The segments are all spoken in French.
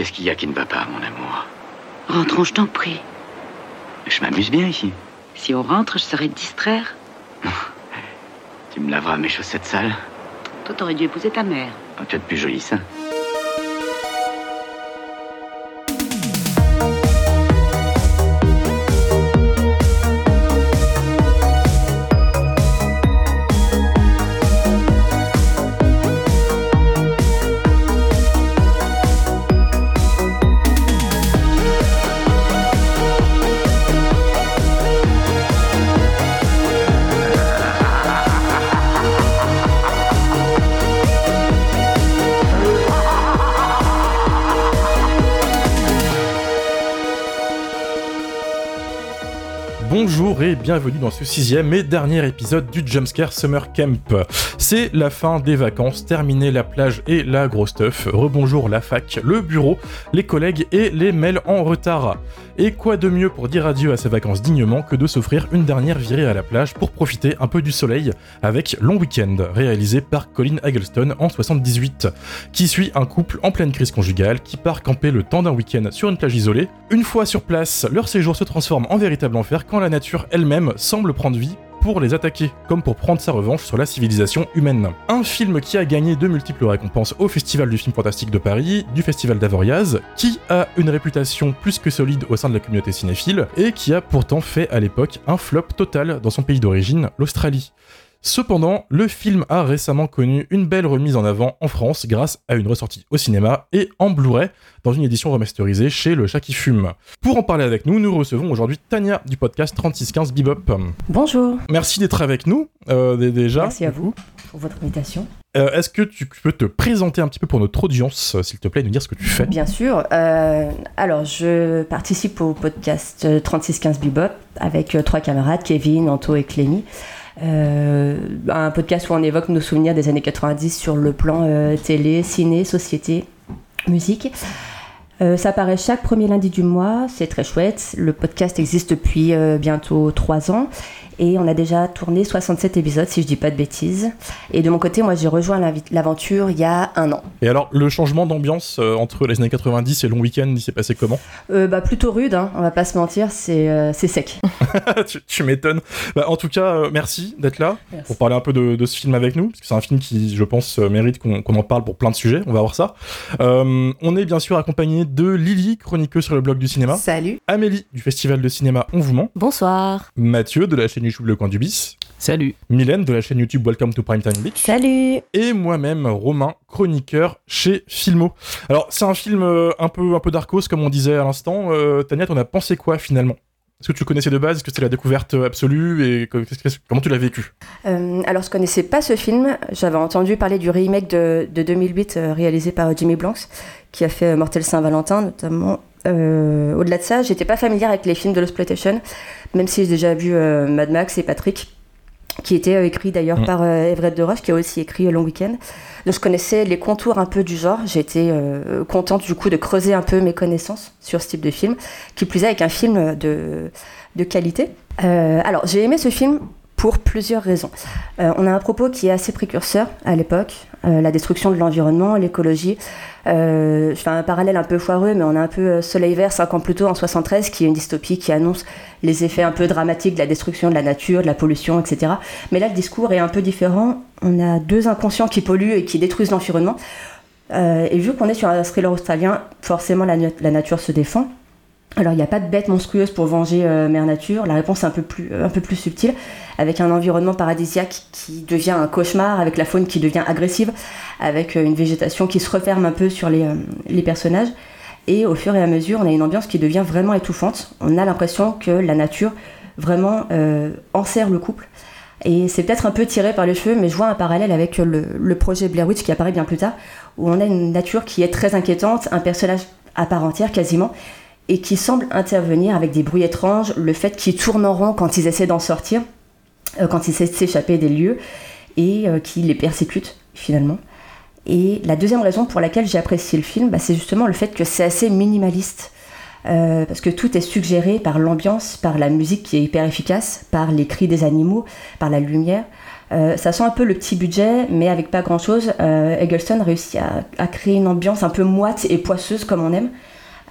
Qu'est-ce qu'il y a qui ne va pas, mon amour Rentrons, je t'en prie. Je m'amuse bien ici. Si on rentre, je saurais te distraire. Tu me laveras mes chaussettes sales Toi, t'aurais dû épouser ta mère. Oh, Tu as de plus joli ça. Bienvenue dans ce sixième et dernier épisode du Jumpscare Summer Camp. C'est la fin des vacances, terminé la plage et la grosse stuff. Rebonjour la fac, le bureau, les collègues et les mails en retard. Et quoi de mieux pour dire adieu à ces vacances dignement que de s'offrir une dernière virée à la plage pour profiter un peu du soleil avec Long Weekend, réalisé par Colin Eggleston en 78, qui suit un couple en pleine crise conjugale qui part camper le temps d'un week-end sur une plage isolée. Une fois sur place, leur séjour se transforme en véritable enfer quand la nature elle-même semble prendre vie pour les attaquer, comme pour prendre sa revanche sur la civilisation humaine. Un film qui a gagné de multiples récompenses au Festival du film fantastique de Paris, du Festival d'Avoriaz, qui a une réputation plus que solide au sein de la communauté cinéphile, et qui a pourtant fait à l'époque un flop total dans son pays d'origine, l'Australie. Cependant, le film a récemment connu une belle remise en avant en France grâce à une ressortie au cinéma et en Blu-ray dans une édition remasterisée chez Le Chat qui fume. Pour en parler avec nous, nous recevons aujourd'hui Tania du podcast 3615 Bebop. Bonjour. Merci d'être avec nous euh, déjà. Merci à vous pour votre invitation. Euh, Est-ce que tu peux te présenter un petit peu pour notre audience, euh, s'il te plaît, et nous dire ce que tu fais? Bien sûr. euh, alors, je participe au podcast euh, 3615 Bebop avec trois camarades, Kevin, Anto et Clémy. Euh, un podcast où on évoque nos souvenirs des années 90 sur le plan euh, télé, ciné, société, musique. Euh, ça apparaît chaque premier lundi du mois, c'est très chouette. Le podcast existe depuis bientôt trois ans et on a déjà tourné 67 épisodes si je dis pas de bêtises. Et de mon côté, moi j'ai rejoint l'aventure il y a un an. Et alors, le changement d'ambiance euh, entre les années 90 et Long Weekend, il s'est passé comment? Euh, bah, plutôt rude, hein, on va pas se mentir, c'est euh, c'est sec. tu, tu m'étonnes. Bah, en tout cas, euh, merci d'être là Merci. pour parler un peu de, de ce film avec nous, parce que c'est un film qui, je pense, mérite qu'on en parle pour plein de sujets. On va voir ça. Euh, on est bien sûr accompagné de Lily, chroniqueuse sur le blog du cinéma, Salut. Amélie du festival de cinéma On vous ment, Bonsoir. Mathieu de la chaîne YouTube Le Coin du Bis, Salut. Mylène de la chaîne YouTube Welcome to Primetime Beach. Salut et moi-même Romain, chroniqueur chez Filmo. Alors c'est un film euh, un peu un peu darkos comme on disait à l'instant. Euh, Tania, t'en as pensé quoi finalement? Est-ce que tu connaissais de base? Est-ce que c'était la découverte absolue? Et comment tu l'as vécu? Euh, Alors, je connaissais pas ce film, j'avais entendu parler du remake de, de 2008 euh, réalisé par Jimmy Blanks, qui a fait Mortel Saint-Valentin notamment. Euh, Au-delà de ça, j'étais pas familière avec les films de l'exploitation, même si j'ai déjà vu euh, Mad Max et Patrick, qui était euh, écrit d'ailleurs Mm. par Everett de Roche, qui a aussi écrit Long Weekend. Donc je connaissais les contours un peu du genre. J'étais contente du coup de creuser un peu mes connaissances sur ce type de film, qui plus est avec un film de, de qualité. Alors j'ai aimé ce film pour plusieurs raisons. Euh, on a un propos qui est assez précurseur à l'époque, euh, la destruction de l'environnement, l'écologie. Euh, je fais un parallèle un peu foireux, mais on a un peu Soleil Vert, 5 ans plus tôt, en 73, qui est une dystopie qui annonce les effets un peu dramatiques de la destruction de la nature, de la pollution, etc. Mais là, le discours est un peu différent. On a deux inconscients qui polluent et qui détruisent l'environnement. Et vu qu'on est sur un thriller australien, forcément la nature se défend. Alors il n'y a pas de bête monstrueuse pour venger euh, Mère Nature, la réponse est un peu, plus, euh, un peu plus subtile, avec un environnement paradisiaque qui devient un cauchemar, avec la faune qui devient agressive, avec euh, une végétation qui se referme un peu sur les, personnages. Et au fur et à mesure, on a une ambiance qui devient vraiment étouffante. On a l'impression que la nature vraiment enserre le couple. Et c'est peut-être un peu tiré par les cheveux, mais je vois un parallèle avec le, le projet Blair Witch qui apparaît bien plus tard, où on a une nature qui est très inquiétante, un personnage à part entière quasiment, et qui semble intervenir avec des bruits étranges, le fait qu'ils tournent en rond quand ils essaient d'en sortir, euh, quand ils essaient de s'échapper des lieux, et euh, qui les persécutent finalement. Et la deuxième raison pour laquelle j'ai apprécié le film, bah, c'est justement le fait que c'est assez minimaliste. parce que tout est suggéré par l'ambiance, par la musique qui est hyper efficace, par les cris des animaux, par la lumière. ça sent un peu le petit budget, mais avec pas grand chose. Eggleston réussit à, créer une ambiance un peu moite et poisseuse comme on aime.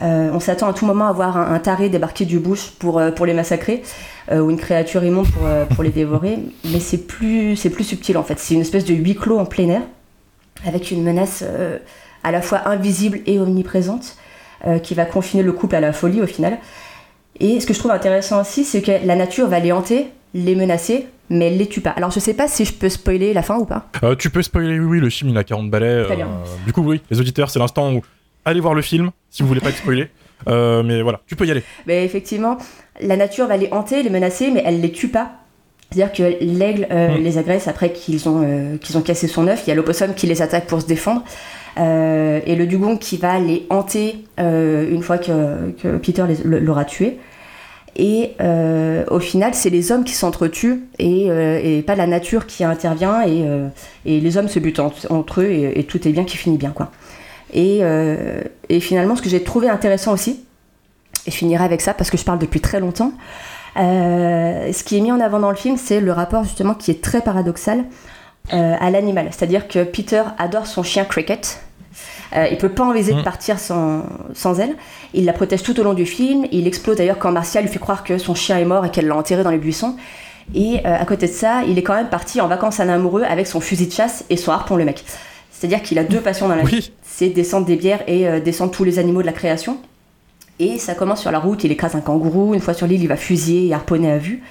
Euh, on s'attend à tout moment à voir un, taré débarquer du bush pour, euh, pour les massacrer, euh, ou une créature immonde pour, pour les dévorer, mais c'est plus, c'est plus subtil en fait. C'est une espèce de huis clos en plein air, avec une menace à la fois invisible et omniprésente, qui va confiner le couple à la folie au final. Et ce que je trouve intéressant aussi, c'est que la nature va les hanter, les menacer, mais elle les tue pas. Alors je sais pas si je peux spoiler la fin ou pas. tu peux spoiler, oui, oui, le film il a 40 balais. du coup, oui, les auditeurs, c'est l'instant où allez voir le film si vous voulez pas être spoilé. Euh, mais voilà, tu peux y aller. Mais effectivement, la nature va les hanter, les menacer, mais elle les tue pas. C'est-à-dire que l'aigle euh, hmm. les agresse après qu'ils ont, euh, qu'ils ont cassé son œuf. Il y a l'opossum qui les attaque pour se défendre. et le dugong qui va les hanter une fois que, que Peter l'aura tué. Et au final, c'est les hommes qui s'entretuent et, et, pas la nature qui intervient. Et, et les hommes se butent entre, eux et, et, tout est bien qui finit bien. quoi. Euh, et, finalement, ce que j'ai trouvé intéressant aussi, et je finirai avec ça parce que je parle depuis très longtemps, euh, ce qui est mis en avant dans le film, c'est le rapport justement qui est très paradoxal euh, à l'animal. C'est-à-dire que Peter adore son chien Cricket. Euh, il peut pas envisager de mm. partir sans, sans, elle. Il la protège tout au long du film. Il explose d'ailleurs quand Marcia lui fait croire que son chien est mort et qu'elle l'a enterré dans les buissons. Et à côté de ça, il est quand même parti en vacances à un amoureux avec son fusil de chasse et son harpon le mec. C'est-à-dire qu'il a deux passions dans la vie. C'est descendre des bières et euh, descendre tous les animaux de la création. Et ça commence sur la route, il écrase un kangourou, une fois sur l'île, il va fusiller et harponner à vue.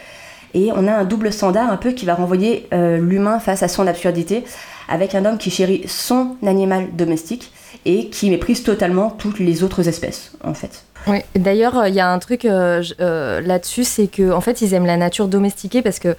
Et on a un double standard un peu qui va renvoyer euh, l'humain face à son absurdité, avec un homme qui chérit son animal domestique et qui méprise totalement toutes les autres espèces, en fait. Oui, d'ailleurs, il y a un truc euh, là-dessus, c'est qu'en en fait, ils aiment la nature domestiquée parce que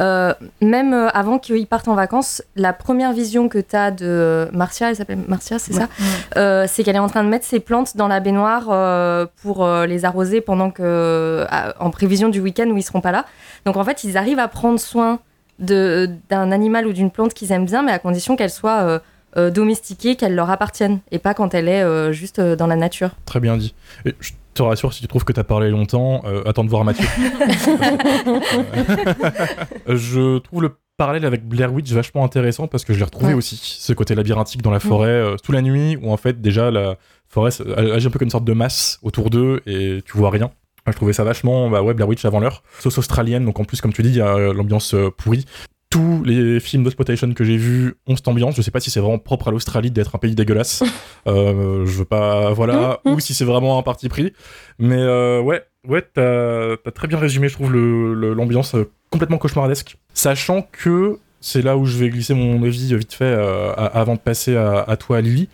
euh, même euh, avant qu'ils partent en vacances, la première vision que tu as de Marcia, elle s'appelle Marcia, c'est ça euh, C'est qu'elle est en train de mettre ses plantes dans la baignoire pour les arroser pendant que, en prévision du week-end où ils seront pas là. Donc en fait, ils arrivent à prendre soin d'un animal ou d'une plante qu'ils aiment bien, mais à condition qu'elle soit domestiquée, qu'elle leur appartienne, et pas quand elle est juste dans la nature. Très bien dit. Et je te rassure, si tu trouves que tu as parlé longtemps, euh, attends de voir Mathieu. je trouve le parallèle avec Blair Witch vachement intéressant parce que je l'ai retrouvé aussi, ce côté labyrinthique dans la forêt, euh, toute la nuit, où en fait déjà la forêt agit un peu comme une sorte de masse autour d'eux et tu vois rien. Je trouvais ça vachement, bah ouais, Blair Witch avant l'heure. Sauce australienne, donc en plus, comme tu dis, il y a euh, l'ambiance pourrie tous les films d'exploitation que j'ai vus ont cette ambiance. Je sais pas si c'est vraiment propre à l'Australie d'être un pays dégueulasse. euh, je veux pas, voilà, ou si c'est vraiment un parti pris. Mais euh, ouais, ouais, t'as as très bien résumé, je trouve, l'ambiance le, euh, complètement cauchemardesque. Sachant que c'est là où je vais glisser mon avis vite fait euh, avant de passer à, à toi, Lily.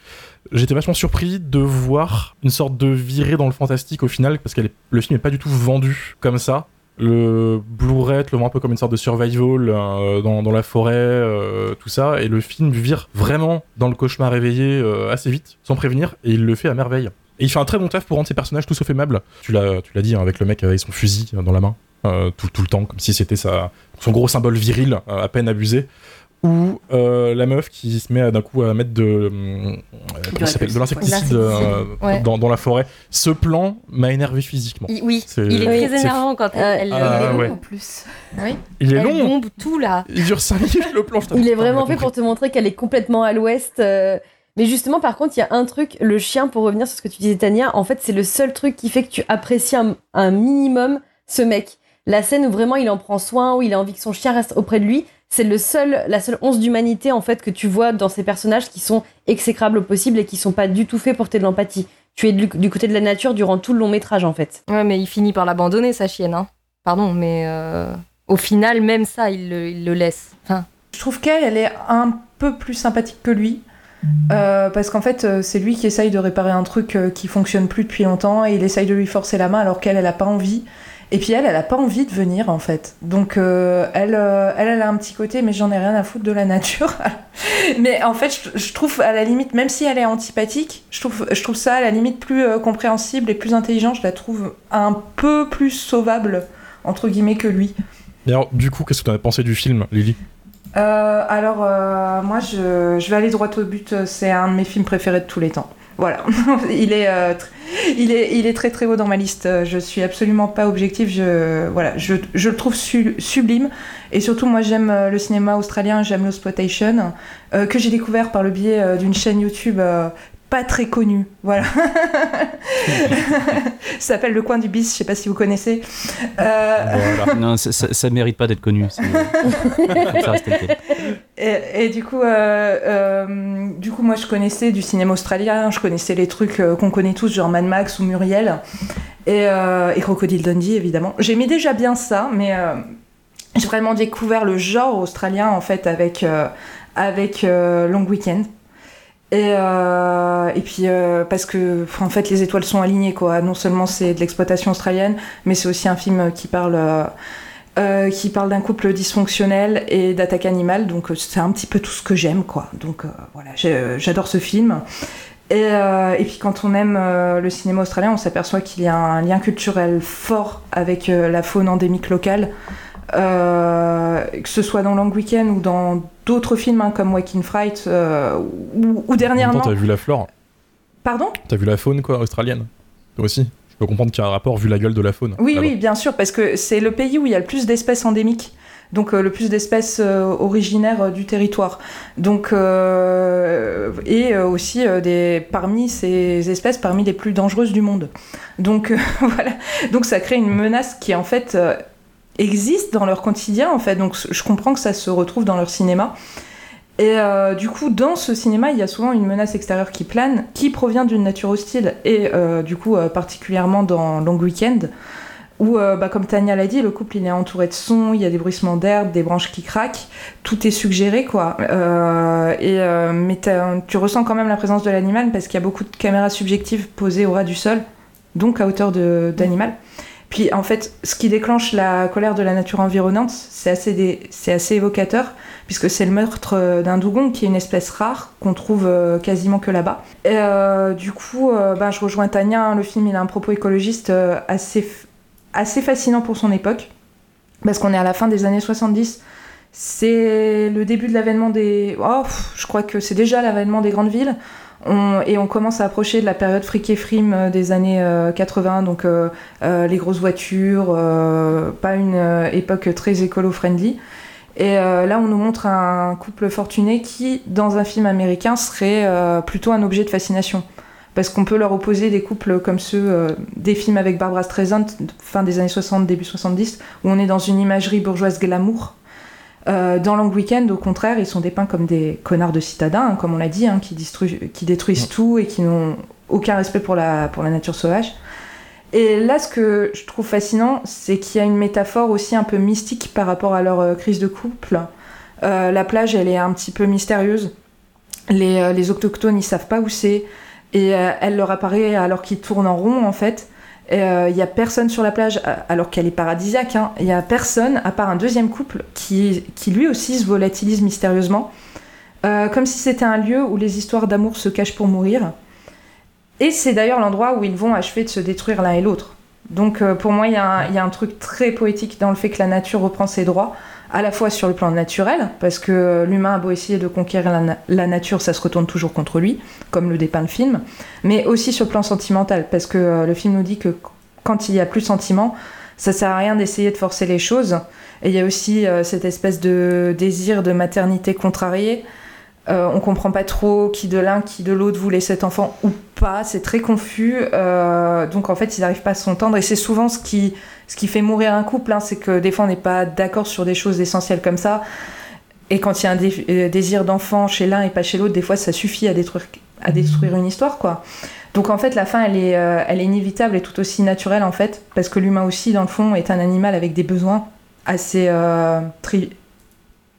J'étais vachement surpris de voir une sorte de virée dans le fantastique au final, parce que le film n'est pas du tout vendu comme ça le Blu-ray le voit un peu comme une sorte de survival euh, dans, la forêt, euh, tout ça, et le film vire vraiment dans le cauchemar réveillé euh, assez vite, sans prévenir, et il le fait à merveille. Et il fait un très bon taf pour rendre ses personnages tout sauf aimables. Tu l'as, dit, hein, avec le mec avec son fusil dans la main, tout, le temps, comme si c'était son gros symbole viril, à peine abusé ou euh, la meuf qui se met d'un coup à mettre de, euh, de l'insecticide euh, dans, la forêt. Ce plan m'a énervé physiquement. oui, il est très énervant quand elle, ah, il est long en plus. Il est elle long. bombe tout là. Il dure 5 minutes le plan. Il est vraiment fait pour te montrer qu'elle est complètement à l'ouest. Mais justement, par contre, il y a un truc, le chien, pour revenir sur ce que tu disais, Tania, en fait, c'est le seul truc qui fait que tu apprécies un minimum ce mec. La scène où vraiment il en prend soin, où il a envie que son chien reste auprès de lui, c'est le seul, la seule once d'humanité en fait que tu vois dans ces personnages qui sont exécrables au possible et qui sont pas du tout faits pour tes de l'empathie. Tu es du, côté de la nature durant tout le long métrage en fait. Ouais, mais il finit par l'abandonner sa chienne, hein. Pardon, mais euh, au final, même ça, il le, laisse. Enfin... Je trouve qu'elle, elle est un peu plus sympathique que lui. Euh, parce qu'en fait, euh, c'est lui qui essaye de réparer un truc qui fonctionne plus depuis longtemps et il essaye de lui forcer la main alors qu'elle, elle a pas envie. Et puis elle, elle a pas envie de venir en fait. Donc euh, elle, euh, elle, elle a un petit côté, mais j'en ai rien à foutre de la nature. mais en fait, je, trouve à la limite, même si elle est antipathique, je trouve, je trouve ça à la limite plus euh, compréhensible et plus intelligent. Je la trouve un peu plus sauvable entre guillemets que lui. Et alors, du coup, qu'est-ce que tu as pensé du film, Lily? Alors moi, je, je, vais aller droit au but. C'est un de mes films préférés de tous les temps. Voilà, il est, euh, il est, il est très très haut dans ma liste. Euh, Je suis absolument pas objectif. Je, voilà, je, je le trouve su- sublime. Et surtout, moi, j'aime euh, le cinéma australien, j'aime l'exploitation, euh, que j'ai découvert par le biais d'une chaîne YouTube pas très connue. Voilà. Ça s'appelle Le Coin du Bis, je sais pas si vous connaissez. Euh, Voilà. Non, ça, ça, ça mérite pas d'être connu. quel. Et, et du coup, euh, euh, du coup, moi, je connaissais du cinéma australien, je connaissais les trucs euh, qu'on connaît tous, genre Mad Max ou Muriel, et, euh, et Crocodile Dundee, évidemment. J'aimais déjà bien ça, mais euh, j'ai vraiment découvert le genre australien, en fait, avec, euh, avec euh, Long Weekend. Et, euh, et puis, euh, parce que, en fait, les étoiles sont alignées, quoi. Non seulement c'est de l'exploitation australienne, mais c'est aussi un film qui parle... euh, qui parle d'un couple dysfonctionnel et d'attaque animale. Donc c'est un petit peu tout ce que j'aime, quoi. Donc voilà, j'adore ce film. Et, et puis quand on aime le cinéma australien, on s'aperçoit qu'il y a un lien culturel fort avec la faune endémique locale. Euh, que ce soit dans Long Weekend ou dans d'autres films hein, comme Waking Fright euh, ou, ou dernièrement. t'as vu la flore, Pardon? T'as vu la faune quoi, australienne. Toi aussi. Je peux comprendre qu'il y a un rapport vu la gueule de la faune. Oui, oui, bien sûr, parce que c'est le pays où il y a le plus d'espèces endémiques. Donc euh, le plus d'espèces originaires du territoire. Donc et aussi des parmi ces espèces parmi les plus dangereuses du monde. Donc voilà. Donc ça crée une menace qui en fait euh, existe dans leur quotidien en fait. Donc je comprends que ça se retrouve dans leur cinéma. Et euh, du coup, dans ce cinéma, il y a souvent une menace extérieure qui plane, qui provient d'une nature hostile, et euh, du coup, euh, particulièrement dans Long Weekend, où, bah, comme Tania l'a dit, le couple il est entouré de sons, il y a des bruissements d'herbes, des branches qui craquent, tout est suggéré, quoi. Et, mais tu ressens quand même la présence de l'animal parce qu'il y a beaucoup de caméras subjectives posées au ras du sol, donc à hauteur d'animal. Puis en fait, ce qui déclenche la colère de la nature environnante, c'est assez, assez évocateur, puisque c'est le meurtre euh, d'un dugong, qui est une espèce rare qu'on trouve euh, quasiment que là-bas. Euh, du coup, ben, je rejoins Tania, hein, le film il a un propos écologiste assez, assez fascinant pour son époque, parce qu'on est à la fin des années 70. C'est le début de l'avènement des... Oh, je crois que c'est déjà l'avènement des grandes villes. Et on commence à approcher de la période fric et frime euh, des années euh, 80, donc euh, euh, les grosses voitures, euh, pas une euh, époque très écolo-friendly. Et euh, là, on nous montre un couple fortuné qui, dans un film américain, serait euh, plutôt un objet de fascination. Parce qu'on peut leur opposer des couples comme ceux euh, des films avec Barbara Streisand, fin des années 60, début 70, où on est dans une imagerie bourgeoise glamour. Euh, dans Long Weekend, au contraire, ils sont dépeints comme des connards de citadins, hein, comme on l'a dit, hein, qui, détruisent, qui détruisent tout et qui n'ont aucun respect pour la, pour la nature sauvage. Et là, ce que je trouve fascinant, c'est qu'il y a une métaphore aussi un peu mystique par rapport à leur euh, crise de couple. Euh, la plage, elle est un petit peu mystérieuse. Les, euh, les autochtones, ils savent pas où c'est. Et euh, elle leur apparaît alors qu'ils tournent en rond, en fait. Et, euh, Il y a personne sur la plage, euh, alors qu'elle est paradisiaque. hein. Il y a personne, à part un deuxième couple, qui, qui lui aussi se volatilise mystérieusement. Euh, comme si c'était un lieu où les histoires d'amour se cachent pour mourir. Et c'est d'ailleurs l'endroit où ils vont achever de se détruire l'un et l'autre. Donc euh, pour moi, il y, a un- truc très poétique dans le fait que la nature reprend ses droits, à la fois sur le plan naturel, parce que euh, l'humain a beau essayer de conquérir la, na- la nature, ça se retourne toujours contre lui, comme le dépeint le film, mais aussi sur le plan sentimental, parce que euh, le film nous dit que quand il y a plus de sentiments, ça sert à rien d'essayer de forcer les choses. Et il y a aussi cette espèce de désir de maternité contrarié. Euh, on comprend pas trop qui de l'un, qui de l'autre voulait cet enfant ou pas. C'est très confus. Euh, donc en fait, ils n'arrivent pas à s'entendre. Et c'est souvent ce qui, ce qui fait mourir un couple. hein, c'est que des fois, on n'est pas d'accord sur des choses essentielles comme ça. Et quand il y a un euh, désir d'enfant chez l'un et pas chez l'autre, des fois, ça suffit à détruire, à détruire une histoire, quoi. Donc en fait, la fin, elle est, euh, elle est inévitable et tout aussi naturelle, en fait. Parce que l'humain aussi, dans le fond, est un animal avec des besoins assez tri-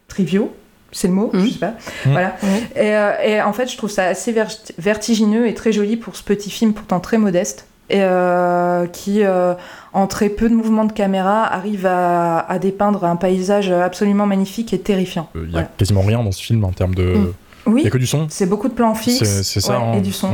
triviaux. C'est le mot, Mhm. je sais pas. Mhm. Voilà. Et, euh, et en fait, je trouve ça assez ver- vertigineux et très joli pour ce petit film pourtant très modeste. Et euh, qui, euh, en très peu de mouvements de caméra, arrive à, à dépeindre un paysage absolument magnifique et terrifiant. Il y a Voilà. quasiment rien dans ce film en termes de. Mm. Il Oui, y a que du son. c'est beaucoup de plans fixes C'est c'est ça. ouais, hein. et du son.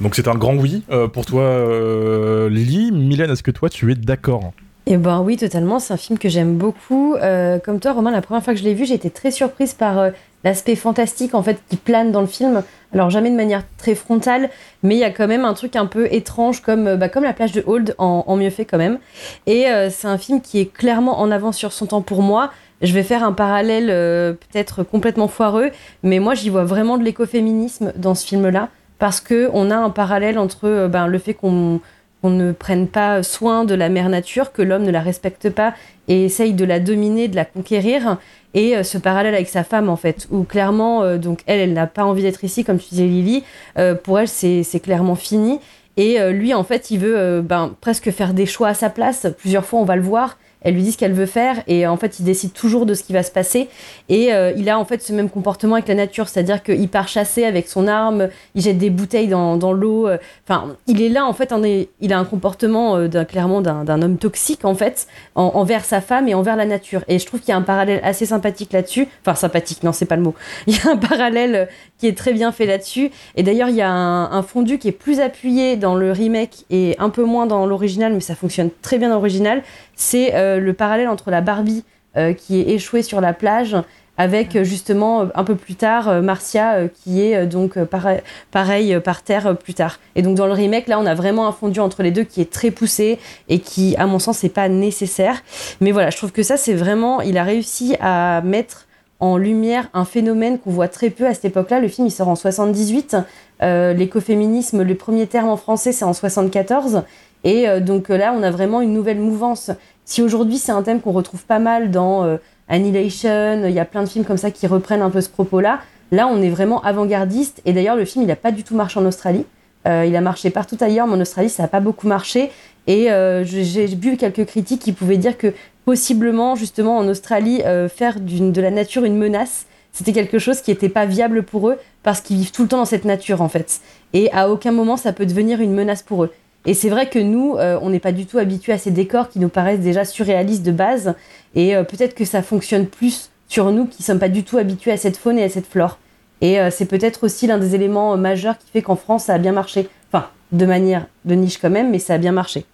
Donc c'est un grand oui euh, pour toi, euh, Lily. Mylène, est-ce que toi tu es d'accord? Eh ben oui, totalement. C'est un film que j'aime beaucoup. Euh, comme toi, Romain, la première fois que je l'ai vu, j'ai été très surprise par euh, l'aspect fantastique en fait qui plane dans le film. Alors jamais de manière très frontale, mais il y a quand même un truc un peu étrange comme, bah, comme la plage de Hold en, en mieux fait quand même. Et c'est un film qui est clairement en avance sur son temps pour moi. Je vais faire un parallèle peut-être complètement foireux, mais moi j'y vois vraiment de l'écoféminisme dans ce film-là, parce que on a un parallèle entre ben, le fait qu'on qu'on ne prenne pas soin de la mère nature, que l'homme ne la respecte pas et essaye de la dominer, de la conquérir. Et euh, ce parallèle avec sa femme, en fait, où clairement, euh, donc elle, elle n'a pas envie d'être ici, comme tu disais Lily, euh, pour elle, c'est clairement fini. Et lui, en fait, il veut ben, presque faire des choix à sa place. Plusieurs fois, on va le voir elle lui dit ce qu'elle veut faire et en fait il décide toujours de ce qui va se passer. Et euh, il a en fait ce même comportement avec la nature. C'est-à-dire qu'il part chasser avec son arme il jette des bouteilles dans, l'eau. Euh, enfin il est là en fait il a un comportement euh, clairement d'un homme toxique en fait envers sa femme et envers la nature. Et je trouve qu'il y a un parallèle assez sympathique là-dessus. Enfin sympathique non c'est pas le mot. Il y a un parallèle qui est très bien fait là-dessus. Et d'ailleurs il y a un, un, fondu qui est plus appuyé dans le remake et un peu moins dans l'original mais ça fonctionne très bien dans l'original c'est euh, le parallèle entre la Barbie euh, qui est échouée sur la plage avec euh, justement un peu plus tard Marcia qui est donc pareil, par terre plus tard. Et donc dans le remake là on a vraiment un fondu entre les deux qui est très poussé et qui à mon sens n'est pas nécessaire. Mais voilà je trouve que ça c'est vraiment il a réussi à mettre en lumière un phénomène qu'on voit très peu à cette époque-là. Le film il sort en 78. L'écoféminisme, le premier terme en français c'est en 74. Et donc là on a vraiment une nouvelle mouvance si aujourd'hui c'est un thème qu'on retrouve pas mal dans euh, Annihilation, il y a plein de films comme ça qui reprennent un peu ce propos-là. Là, on est vraiment avant-gardiste. Et d'ailleurs, le film, il n'a pas du tout marché en Australie. Euh, il a marché partout ailleurs, mais en Australie, ça n'a pas beaucoup marché. Et euh, j'ai vu quelques critiques qui pouvaient dire que possiblement, justement, en Australie, faire de la nature une menace, c'était quelque chose qui n'était pas viable pour eux parce qu'ils vivent tout le temps dans cette nature, en fait. Et à aucun moment, ça peut devenir une menace pour eux. Et c'est vrai que nous, euh, on n'est pas du tout habitués à ces décors qui nous paraissent déjà surréalistes de base. Et euh, peut-être que ça fonctionne plus sur nous qui ne sommes pas du tout habitués à cette faune et à cette flore. Et euh, c'est peut-être aussi l'un des éléments majeurs qui fait qu'en France, ça a bien marché. Enfin, de manière de niche quand même, mais ça a bien marché.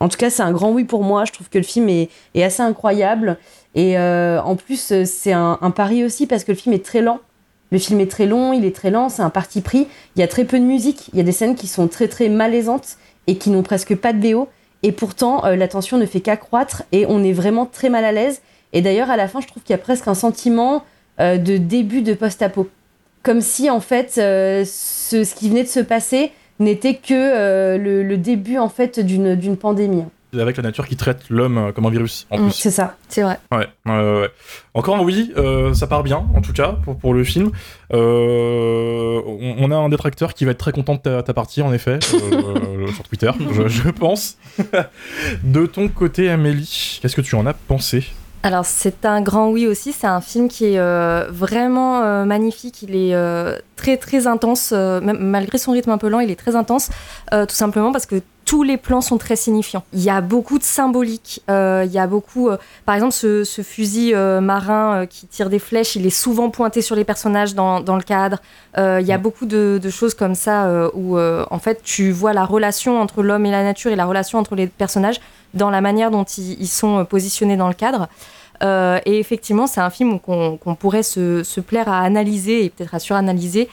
En tout cas, c'est un grand oui pour moi. Je trouve que le film est, assez incroyable. Et en plus, c'est un, un pari aussi parce que le film est très lent. Le film est très long, il est très lent, c'est un parti pris. Il y a très peu de musique, il y a des scènes qui sont très très malaisantes et qui n'ont presque pas de BO. Et pourtant, euh, la tension ne fait qu'accroître et on est vraiment très mal à l'aise. Et d'ailleurs, à la fin, je trouve qu'il y a presque un sentiment euh, de début de post-apo. Comme si, en fait, euh, ce, qui venait de se passer n'était que le, début, en fait, d'une pandémie avec la nature qui traite l'homme euh, comme un virus en mm, plus. C'est ça, c'est vrai. Ouais, ouais, Encore un oui, euh, ça part bien en tout cas pour, pour le film. Euh, on, a un détracteur qui va être très content de ta, partie en effet sur Twitter, je, je pense. de ton côté, Amélie, qu'est-ce que tu en as pensé alors c'est un grand oui aussi, c'est un film qui est vraiment magnifique, il est très très intense, malgré son rythme un peu lent, il est très intense, tout simplement parce que tous les plans sont très signifiants. Il y a beaucoup de symbolique. Euh, il y a beaucoup, euh, par exemple, ce, fusil euh, marin qui tire des flèches, il est souvent pointé sur les personnages dans, le cadre. il y a beaucoup de, choses comme ça où, en fait, tu vois la relation entre l'homme et la nature et la relation entre les personnages dans la manière dont ils, sont positionnés dans le cadre. et effectivement, c'est un film qu'on pourrait se, plaire à analyser et peut-être à suranalyser.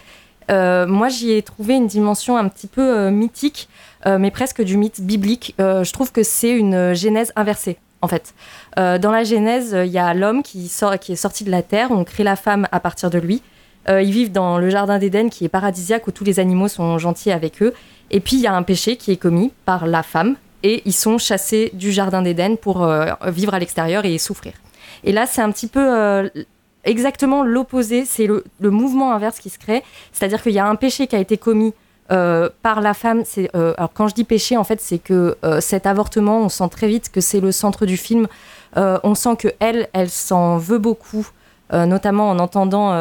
moi, j'y ai trouvé une dimension un petit peu mythique. Euh, mais presque du mythe biblique. Euh, je trouve que c'est une genèse inversée. En fait, euh, dans la Genèse, il y a l'homme qui, sort, qui est sorti de la terre, on crée la femme à partir de lui. ils vivent dans le jardin d'Éden qui est paradisiaque où tous les animaux sont gentils avec eux. Et puis il y a un péché qui est commis par la femme et ils sont chassés du jardin d'Éden pour vivre à l'extérieur et souffrir. Et là, c'est un petit peu exactement l'opposé, c'est le, mouvement inverse qui se crée, c'est-à-dire qu'il y a un péché qui a été commis euh, par la femme. Euh, alors quand je dis péché, en fait, c'est que euh, cet avortement, on sent très vite que c'est le centre du film. on sent que elle, elle s'en veut beaucoup. Notamment en entendant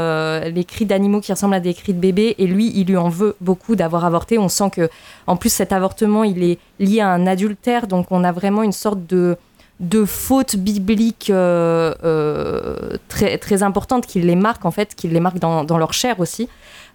les cris d'animaux qui ressemblent à des cris de bébé, et lui, il lui en veut beaucoup d'avoir avorté. On sent que, en plus, cet avortement, il est lié à un adultère, donc on a vraiment une sorte de, de faute biblique très, très importante qui les marque, en fait, qui les marque dans, dans leur chair aussi.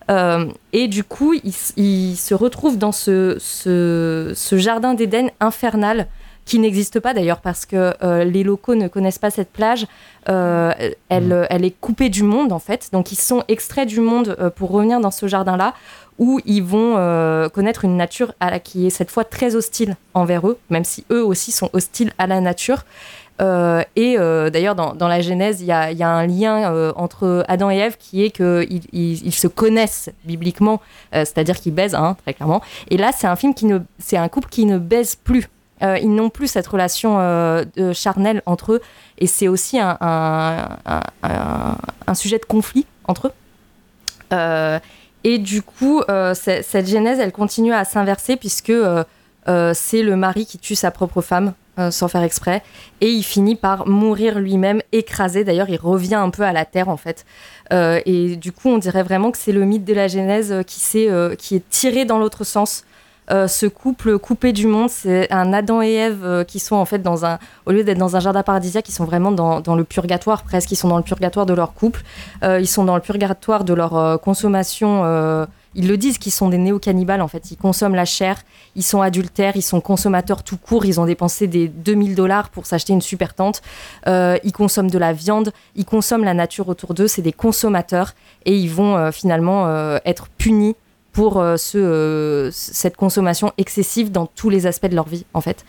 Euh, et du coup, il, se retrouve dans ce, ce, jardin d'Éden infernal qui n'existe pas d'ailleurs parce que les locaux ne connaissent pas cette plage. elle, Mm. elle est coupée du monde en fait, donc ils sont extraits du monde pour revenir dans ce jardin-là où ils vont euh, connaître une nature à la, qui est cette fois très hostile envers eux, même si eux aussi sont hostiles à la nature. Euh, et euh, d'ailleurs, dans, dans, la Genèse, il y a, y a, un lien euh, entre Adam et Ève qui est qu'ils ils, ils se connaissent bibliquement, euh, c'est-à-dire qu'ils baisent, hein, très clairement. Et là, c'est un film qui ne, c'est un couple qui ne baise plus. Euh, ils n'ont plus cette relation de charnelle entre eux, et c'est aussi un, sujet de conflit entre eux. Et du coup, euh, cette genèse, elle continue à s'inverser puisque euh, euh, c'est le mari qui tue sa propre femme sans faire exprès. Et il finit par mourir lui-même, écrasé. D'ailleurs, il revient un peu à la terre, en fait. et du coup, on dirait vraiment que c'est le mythe de la genèse qui, qui est tiré dans l'autre sens. Euh, ce couple coupé du monde, c'est un Adam et Ève euh, qui sont en fait dans un, au lieu d'être dans un jardin paradisiaque, ils sont vraiment dans, le purgatoire presque. Ils sont dans le purgatoire de leur couple. Euh, ils sont dans le purgatoire de leur consommation. ils le disent qu'ils sont des néo-cannibales en fait. Ils consomment la chair, ils sont adultères, ils sont consommateurs tout court. Ils ont dépensé des 2000 dollars pour s'acheter une super tente. ils consomment de la viande, ils consomment la nature autour d'eux. C'est des consommateurs et ils vont finalement être punis pour euh, ce, euh, cette consommation excessive dans tous les aspects de leur vie, en fait.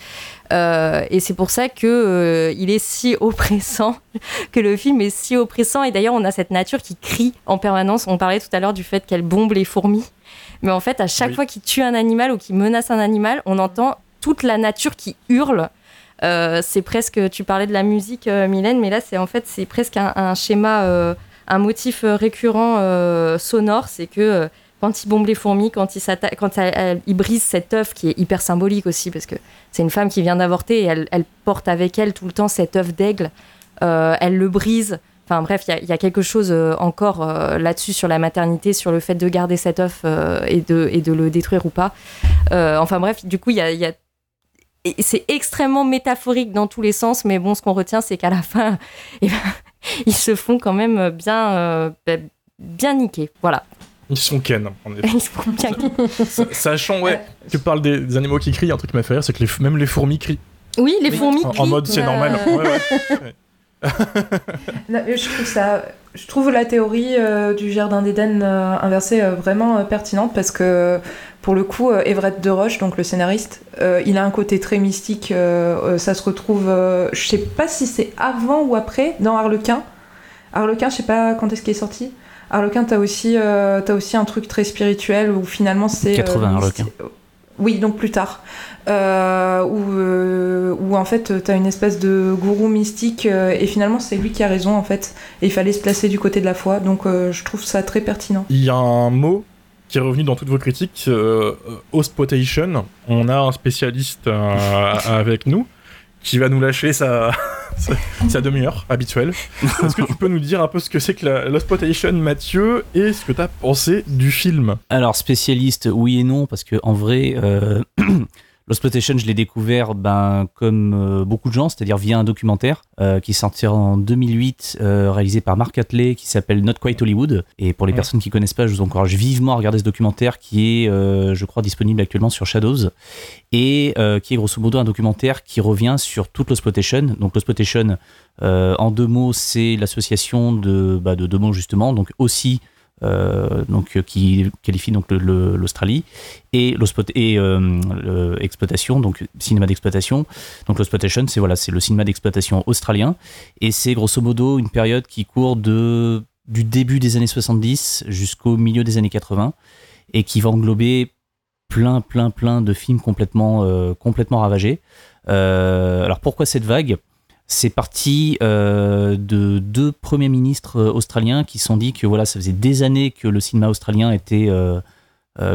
Euh, et c'est pour ça que il est si oppressant, que le film est si oppressant. Et d'ailleurs, on a cette nature qui crie en permanence. On parlait tout à l'heure du fait qu'elle bombe les fourmis. Mais en fait, à chaque oui. fois qu'il tue un animal ou qu'il menace un animal, on entend toute la nature qui hurle. C'est presque, tu parlais de la musique, Mylène, mais là, c'est en fait, c'est presque un, un schéma, un motif récurrent sonore. C'est que quand il bombe les fourmis, quand il, quand il brise cet œuf qui est hyper symbolique aussi, parce que c'est une femme qui vient d'avorter et elle, porte avec elle tout le temps cet œuf d'aigle, euh, elle le brise. Enfin bref, il y, a quelque chose euh, encore euh, là-dessus sur la maternité, sur le fait de garder cet œuf et, de, le détruire ou pas. enfin bref, du coup, c'est extrêmement métaphorique dans tous les sens, mais bon, ce qu'on retient, c'est qu'à la fin, eh ben, ils se font quand même bien, bien niquer. Voilà. Ils sont ken, en effet. Ils sont bien Sachant, ouais, tu parles des, des, animaux qui crient, un truc qui m'a fait rire, c'est que les, même les fourmis crient. Oui, les fourmis en, crient. En mode, c'est euh... normal. Ouais, ouais. non, je trouve ça. Je trouve la théorie euh, du jardin d'Éden euh, inversé euh, vraiment pertinente parce que pour le coup, Everett de Roche, donc le scénariste, il a un côté très mystique. ça se retrouve, je sais pas si c'est avant ou après dans Harlequin. Harlequin, je sais pas quand est-ce qu'il est sorti. Harlequin, t'as aussi, euh, as aussi un truc très spirituel où finalement c'est. 80 euh, Harlequin. Oui, donc plus tard. Euh, où, où en fait t'as une espèce de gourou mystique et finalement c'est lui qui a raison en fait. Et il fallait se placer du côté de la foi. Donc je trouve ça très pertinent. Il y a un mot qui est revenu dans toutes vos critiques, euh, Hostpotation. On a un spécialiste avec nous qui va nous lâcher sa, sa, sa demi-heure habituelle. Est-ce que tu peux nous dire un peu ce que c'est que la Losploitation, Mathieu, et ce que tu as pensé du film? Alors, spécialiste, oui et non, parce que en vrai, euh, Losploitation, je l'ai découvert ben, comme euh, beaucoup de gens, c'est-à-dire via un documentaire euh, qui est sorti en 2008, euh, réalisé par Mark Atley, qui s'appelle Not Quite Hollywood. Et pour les Ouais. personnes qui connaissent pas, je vous encourage vivement à regarder ce documentaire qui est, euh, je crois, disponible actuellement sur Shadows et euh, qui est grosso modo un documentaire qui revient sur toute l'Osploitation. Donc l'Osploitation, euh, en deux mots, c'est l'association de, bah, de deux mots justement, donc aussi donc, euh, qui qualifie donc l'Australie et, et euh, exploitation, donc cinéma d'exploitation. Donc l'exploitation, c'est voilà, c'est le cinéma d'exploitation australien et c'est grosso modo une période qui court de du début des années 70 jusqu'au milieu des années 80 et qui va englober plein plein plein de films complètement euh, ravagés. Euh, alors pourquoi cette vague? C'est parti euh, de deux premiers ministres euh, australiens qui se sont dit que voilà, ça faisait des années que le cinéma australien était euh,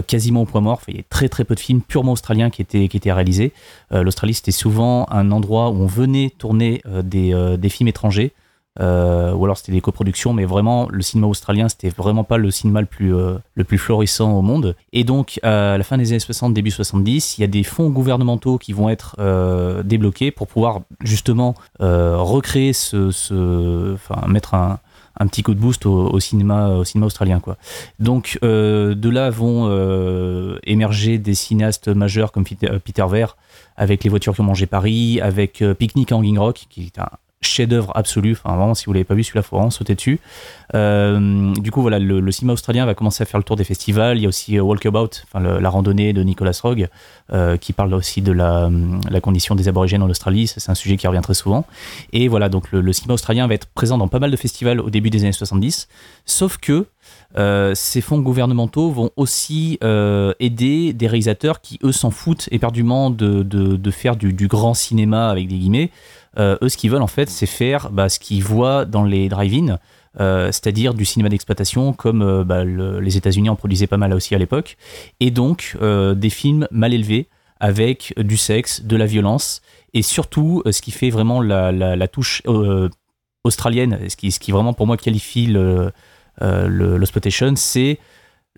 quasiment au point mort. Il y a très très peu de films purement australiens qui étaient, qui étaient réalisés. L'Australie, c'était souvent un endroit où on venait tourner des, des films étrangers. Euh, ou alors c'était des coproductions, mais vraiment le cinéma australien c'était vraiment pas le cinéma le plus, euh, florissant au monde. Et donc à la fin des années 60, début 70, il y a des fonds gouvernementaux qui vont être euh, débloqués pour pouvoir justement euh, recréer ce, enfin mettre un, petit coup de boost au, cinéma, au cinéma australien. Quoi. Donc de là vont émerger des cinéastes majeurs comme Peter, Peter Ver avec Les voitures qui ont mangé Paris, avec Picnic en Hanging Rock, qui est un chef-d'œuvre absolu. Enfin, vraiment, si vous l'avez pas vu, celui-là, faut vraiment sauter dessus. Euh, du coup, voilà, le, cinéma australien va commencer à faire le tour des festivals. Il y a aussi euh, Walkabout, enfin, la randonnée de Nicolas Rogue, euh, qui parle aussi de la, condition des aborigènes en Australie. C'est un sujet qui revient très souvent. Et voilà, donc le, cinéma australien va être présent dans pas mal de festivals au début des années 70. Sauf que ces fonds gouvernementaux vont aussi aider des réalisateurs qui, eux, s'en foutent éperdument de, faire du, grand cinéma avec des guillemets. Euh, eux, ce qu'ils veulent en fait, c'est faire bah, ce qu'ils voient dans les drive-in, euh, c'est-à-dire du cinéma d'exploitation, comme euh, bah, les États-Unis en produisaient pas mal aussi à l'époque, et donc des films mal élevés avec du sexe, de la violence, et surtout ce qui fait vraiment la, touche australienne, ce qui, ce qui vraiment pour moi qualifie le, le, c'est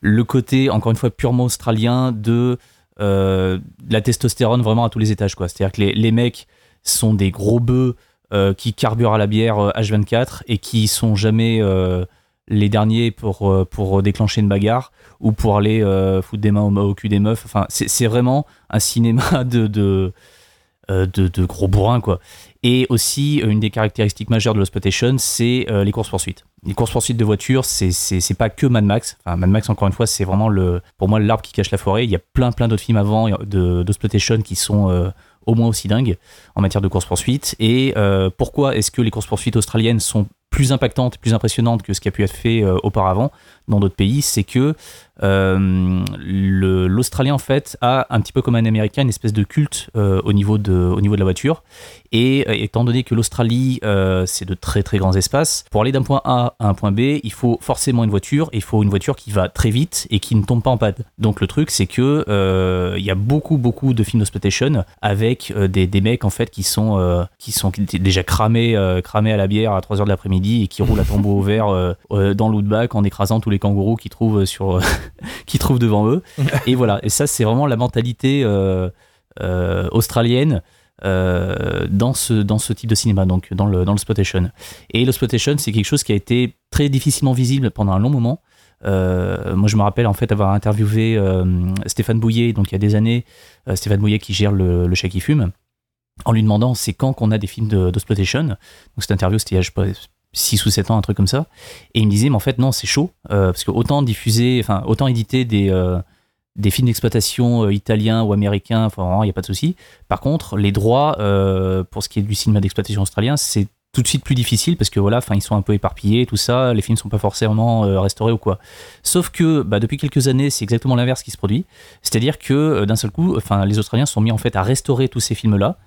le côté, encore une fois, purement australien de la testostérone vraiment à tous les étages. C'est-à-dire que les, les mecs sont des gros bœufs euh, qui carburent à la bière H24 euh, et qui sont jamais euh, les derniers pour, pour déclencher une bagarre ou pour aller foutre des mains au, cul des meufs. Enfin, c'est vraiment un cinéma de, de, de, gros bourrins, quoi. Et aussi, une des caractéristiques majeures de l'exploitation, c'est les courses-poursuites. Les courses-poursuites de voitures, c'est pas que Mad Max. Mad Max, encore une fois, c'est vraiment, le, pour moi, l'arbre qui cache la forêt. Il y a plein, plein d'autres films avant d'exploitation qui sont au moins aussi dingue en matière de course-poursuite. Et euh, pourquoi est-ce que les courses-poursuites australiennes sont plus impactantes, plus impressionnantes que ce qui a pu être fait euh, auparavant dans d'autres pays C'est que euh, l'Australien, en fait, a un petit peu comme un Américain une espèce de culte au, niveau de, au niveau de la voiture. Et euh, étant donné que l'Australie, euh, c'est de très très grands espaces, pour aller d'un point A à un point B, il faut forcément une voiture. il faut une voiture qui va très vite et qui ne tombe pas en panne. Donc le truc, c'est que euh, il y a beaucoup beaucoup de films d'exploitation avec des, des, mecs en fait qui sont qui sont déjà cramés cramés à la bière à 3 h de l'après-midi et qui roulent à tombeau vert dans l'outback en écrasant tous les kangourous qu'ils trouvent sur qui trouvent devant eux. Et voilà. Et ça, c'est vraiment la mentalité australienne. Euh, dans, ce, dans ce type de cinéma, donc dans le, dans le spotation. Et le spotation, c'est quelque chose qui a été très difficilement visible pendant un long moment. Euh, moi, je me rappelle en fait avoir interviewé euh, Stéphane Bouillet, donc il y a des années, Stéphane Bouillet qui gère le, le chat qui fume, en lui demandant c'est quand qu'on a des films de, Donc cette interview, c'était il y a, je sais pas, 6 ou 7 ans, un truc comme ça. Et il me disait, mais en fait, non, c'est chaud, parce que autant diffuser, enfin, autant éditer des, des films d'exploitation euh, italiens ou américains, enfin, il n'y a pas de souci. Par contre, les droits, euh, pour ce qui est du cinéma d'exploitation australien, c'est tout de suite plus difficile parce que voilà, enfin, ils sont un peu éparpillés, tout ça, les films ne sont pas forcément euh, restaurés ou quoi. Sauf que bah, depuis quelques années, c'est exactement l'inverse qui se produit. C'est-à-dire que d'un seul coup, enfin, les Australiens sont mis en fait à restaurer tous ces films-là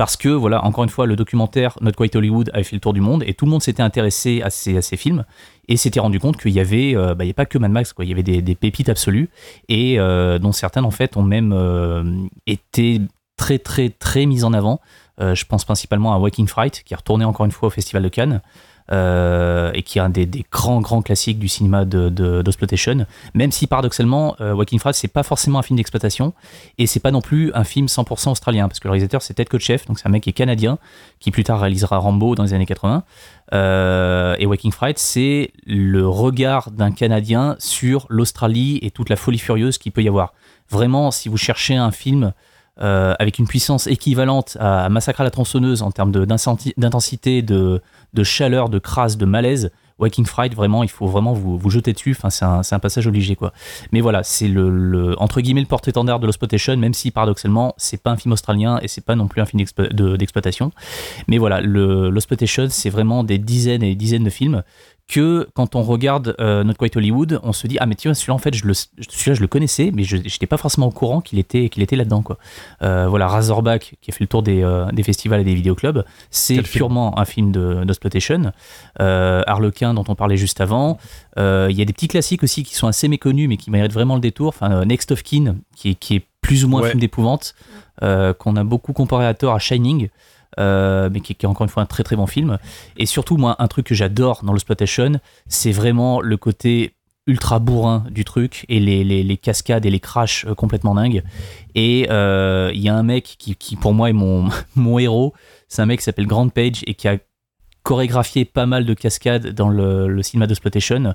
parce que, voilà, encore une fois, le documentaire Not Quite Hollywood avait fait le tour du monde et tout le monde s'était intéressé à ces, films et s'était rendu compte qu'il y avait, euh, bah, pas que Mad Max, quoi. il y avait des, pépites absolues et euh, dont certaines en fait ont même euh, été très très très mises en avant. je pense principalement à Waking Fright qui est retourné encore une fois au Festival de Cannes. Euh, et qui est un des, grands grands classiques du cinéma d'exploitation. De, même si paradoxalement, euh, Walking Frat c'est pas forcément un film d'exploitation et c'est pas non plus un film 100% australien parce que le réalisateur c'est Ted Kotcheff, donc c'est un mec qui est canadien qui plus tard réalisera Rambo dans les années 80. Euh, et Waking Fright, c'est le regard d'un Canadien sur l'Australie et toute la folie furieuse qu'il peut y avoir. Vraiment, si vous cherchez un film euh, avec une puissance équivalente à Massacre à la tronçonneuse en termes d'intensité, de, de, chaleur, de crasse, de malaise. Waking Fright, vraiment, il faut vraiment vous, vous jeter dessus. Enfin, c'est un, un, passage obligé, quoi. Mais voilà, c'est le, entre guillemets le porte-étendard de l'exploitation, même si paradoxalement, c'est pas un film australien et c'est pas non plus un film d'exploitation. Mais voilà, l'exploitation, c'est vraiment des dizaines et des dizaines de films que quand on regarde euh, Not Quite Hollywood, on se dit ah mais tiens celui-là en fait je le celui-là je le connaissais mais je n'étais pas forcément au courant qu'il était qu'il était là-dedans quoi. Euh, voilà Razorback qui a fait le tour des, euh, des festivals et des vidéoclubs, c'est purement un film de d'exploitation. Euh, Harlequin dont on parlait juste avant. Il y a des petits classiques aussi qui sont assez méconnus mais qui méritent vraiment le détour. Enfin Next of Kin qui est, qui est plus ou moins un film d'épouvante qu'on a beaucoup comparé à tort à Shining. Euh, mais qui, est encore une fois un très très bon film. Et surtout, moi, un truc que j'adore dans l'exploitation, c'est vraiment le côté ultra bourrin du truc et les, les, cascades et les crashs euh, complètement dingues. Et euh, il y a un mec qui, qui, pour moi est mon, mon héros, c'est un mec qui s'appelle Grand Page et qui a chorégraphié pas mal de cascades dans le, le cinéma d'exploitation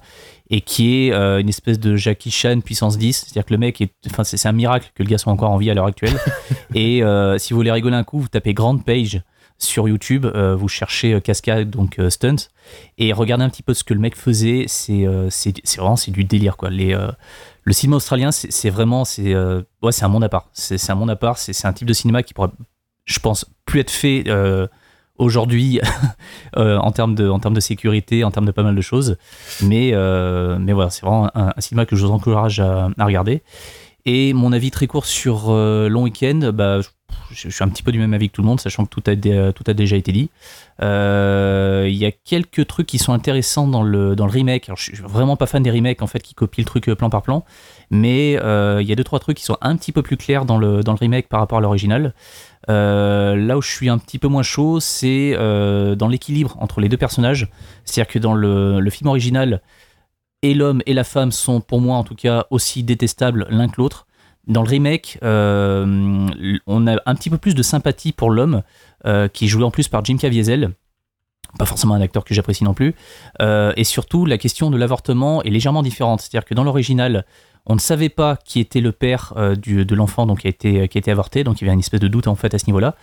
et qui est euh, une espèce de Jackie Chan puissance 10. C'est-à-dire que le mec est. Enfin, c'est un miracle que le gars soit encore en vie à l'heure actuelle. et euh, si vous voulez rigoler un coup, vous tapez Grand Page sur YouTube, euh, vous cherchez cascade, donc stunts, et regardez un petit peu ce que le mec faisait. C'est vraiment c'est du délire, quoi. Les. le cinéma australien, c'est vraiment, c'est euh, ouais, c'est un monde à part. C'est un monde à part. C'est c'est un type de cinéma qui pourrait, je pense, plus être fait euh, aujourd'hui euh, en termes de sécurité, en termes de pas mal de choses. Mais euh, voilà, c'est vraiment un, cinéma que je vous encourage à, regarder. Et mon avis très court sur euh, Long Weekend, bah, je, suis un petit peu du même avis que tout le monde, sachant que tout a, déjà été dit. Il y a quelques trucs qui sont intéressants dans le, remake. Alors, je suis vraiment pas fan des remakes en fait qui copient le truc plan par plan, mais il y a deux trois trucs qui sont un petit peu plus clairs dans le remake par rapport à l'original. Euh, là où je suis un petit peu moins chaud, c'est euh, dans l'équilibre entre les deux personnages. C'est-à-dire que dans le, film original, et l'homme et la femme sont pour moi en tout cas aussi détestables l'un que l'autre. Dans le remake, euh, on a un petit peu plus de sympathie pour l'homme, qui est joué en plus par Jim Caviezel, pas forcément un acteur que j'apprécie non plus. Et surtout, la question de l'avortement est légèrement différente. C'est-à-dire que dans l'original, on ne savait pas qui était le père euh, du- de l'enfant donc qui a, été, qui a été avorté, donc il y avait une espèce de doute en fait à ce niveau-là.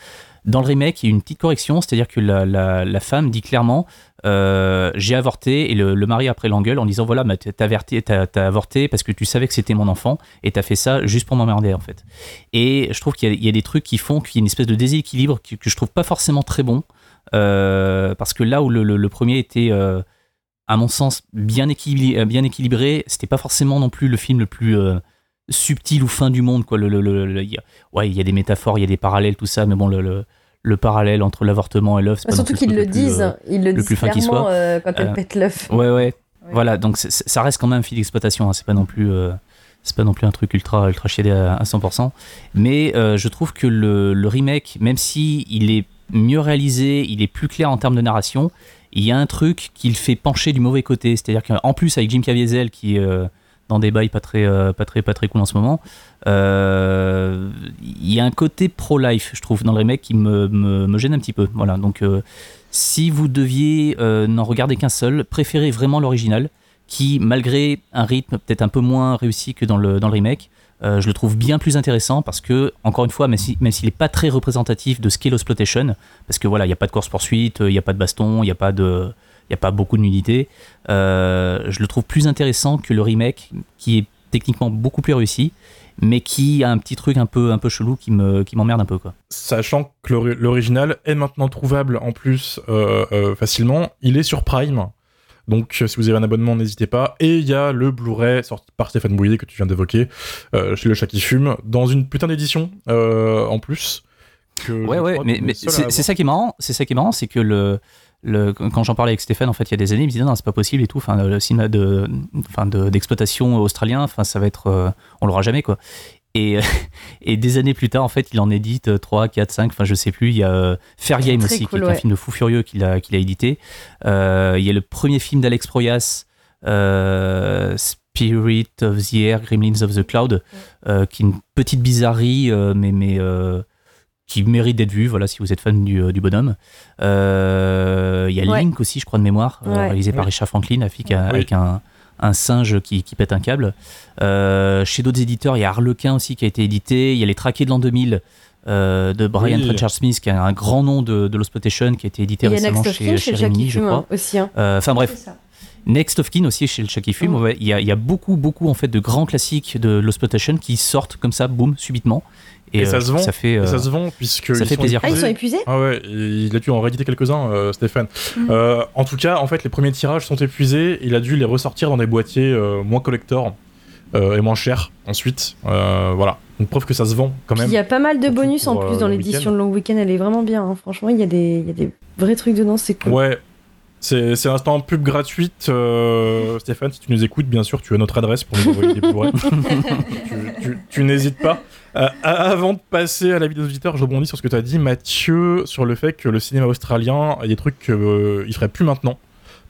Dans le remake, il y a une petite correction, c'est-à-dire que la, la- femme dit clairement euh, j'ai avorté et le, le mari après l'engueule en disant voilà, bah, t'as avorté, parce que tu savais que c'était mon enfant et t'as fait ça juste pour m'emmerder en fait. Et je trouve qu'il y, a- des trucs qui font qu'il y a une espèce de déséquilibre que, que je trouve pas forcément très bon euh, parce que là où le, le- premier était euh, à mon sens bien équilibré, euh, bien équilibré c'était pas forcément non plus le film le plus euh, subtil ou fin du monde quoi. Le, le- le- le- il y a- ouais, il y a des métaphores, il y a des parallèles, tout ça, mais bon le, le, le parallèle entre l'avortement et l'œuf, c'est pas non Surtout qu'ils le disent, euh, ils le, disent plus fin qui clairement soit. euh, quand elle pète l'œuf. Ouais, ouais. Voilà, donc ça reste quand même un fil d'exploitation. hein. C'est pas non plus, euh, c'est pas non plus un truc ultra ultra chiadé à, à 100%. Mais je trouve que le, le remake, même si il est mieux réalisé, il est plus clair en termes de narration, il y a un truc qui le fait pencher du mauvais côté. C'est-à-dire qu'en plus avec Jim Caviezel qui est euh, dans des bails pas très, euh, pas très, pas très cool en ce moment, euh, il y a un côté pro-life, je trouve, dans le remake qui me, me, me gêne un petit peu. Voilà, donc si vous deviez n'en regarder qu'un seul, préférez vraiment l'original, qui, malgré un rythme peut-être un peu moins réussi que dans le, dans le remake, euh, je le trouve bien plus intéressant parce que, encore une fois, même si- même s'il n'est pas très représentatif de Scale Exploitation, parce que voilà, il n'y a pas de course-poursuite, il n'y a pas de baston, il n'y a pas de. Il a pas beaucoup de nudité. euh, je le trouve plus intéressant que le remake, qui est techniquement beaucoup plus réussi, mais qui a un petit truc un peu, peu chelou qui me, qui m'emmerde un peu. Sachant que l'ori- l'original est maintenant trouvable en plus euh, euh, facilement, il est sur Prime. Donc euh, si vous avez un abonnement, n'hésitez pas. Et il y a le Blu-ray sorti par Stéphane Bouillet que tu viens d'évoquer euh, chez Le Chat qui fume, dans une putain d'édition euh, en plus. que Ouais, ouais, mais, mais c'est ça qui est marrant, c'est ça qui est marrant, c'est que le, le quand j'en parlais avec Stéphane en fait il y a des années, il me disait non c'est pas possible et tout, enfin le cinéma de, enfin de- d'exploitation australien, enfin ça va être, euh, on l'aura jamais quoi. Et, et des années plus tard en fait il en édite 3, 4, 5, enfin je sais plus, il y a euh, Fair Game aussi cool, qui est un film de fou furieux qu'il a, qu'il a édité. Euh, il y a le premier film d'Alex Proyas. euh, Spirit of the Air, Gremlins of the Cloud, euh, qui est une petite bizarrerie, euh, mais, mais euh, qui mérite d'être vu, voilà, si vous êtes fan du, euh, du bonhomme. Euh, Il y a Ouais. Link aussi, je crois, de mémoire, euh, Ouais. réalisé par. Richard Franklin, avec un, un singe qui, qui pète un câble. Euh, chez d'autres éditeurs, il y a Harlequin aussi qui a été édité. Il y a Les Traqués de l'an 2000 euh, de Brian Oui. Trenchard Smith, qui est un grand nom de, de l'exploitation, qui a été édité récemment chez, chez chez Rimini, je crois. aussi. hein. Euh, Enfin bref. Next of Kin aussi chez le Chat qui fume. Mm. Il y, a, il y a beaucoup, beaucoup en fait de grands classiques de l'exploitation qui sortent comme ça, boum, subitement. Et ça euh, se vend. Ça fait, euh, ça se vend puisque ça ils fait sont plaisir. Ah, ils sont épuisés? Ah ouais, il a dû en rééditer quelques-uns, euh, Stéphane. Euh, en tout cas, en fait, les premiers tirages sont épuisés. Il a dû les ressortir dans des boîtiers euh, moins collector euh, et moins chers ensuite. Euh, voilà. Donc preuve que ça se vend quand même. il y a pas mal de bonus en plus euh, dans l'édition de Long Weekend, elle est vraiment bien. hein. Franchement, il y, a des- il y a des vrais trucs dedans, c'est cool. Ouais. C'est un instant pub gratuite. euh, Stéphane, si tu nous écoutes, bien sûr, tu as notre adresse pour nous envoyer des tu tu- tu n'hésites pas. Euh, avant de passer à la vidéo auditeurs, je rebondis sur ce que tu as dit, Mathieu, sur le fait que le cinéma australien, il y a des trucs qu'il ferait plus maintenant.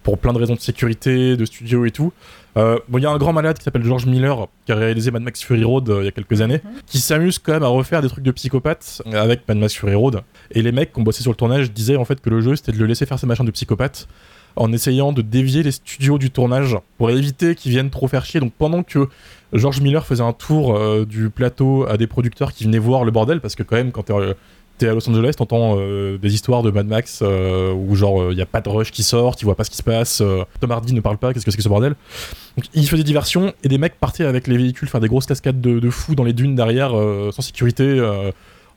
Pour plein de raisons de sécurité, de studio et tout. Euh, bon, il y a un grand malade qui s'appelle George Miller, qui a réalisé Mad Max Fury Road euh, il y a quelques années, qui s'amuse quand même à refaire des trucs de psychopathe avec Mad Max Fury Road. Et les mecs qui ont bossé sur le tournage disaient en fait que le jeu c'était de le laisser faire ses machins de psychopathe en essayant de dévier les studios du tournage pour éviter qu'ils viennent trop faire chier. Donc pendant que George Miller faisait un tour euh, du plateau à des producteurs qui venaient voir le bordel, parce que quand même quand t'es euh, t'es à Los Angeles, t'entends euh, des histoires de Mad Max euh, où genre il y a pas de rush qui sort, tu vois pas ce qui se passe, euh, Tom Hardy ne parle pas, qu'est-ce que c'est que ce bordel? Donc il faisait diversion et des mecs partaient avec les véhicules faire des grosses cascades de, de fous dans les dunes derrière euh, sans sécurité. euh,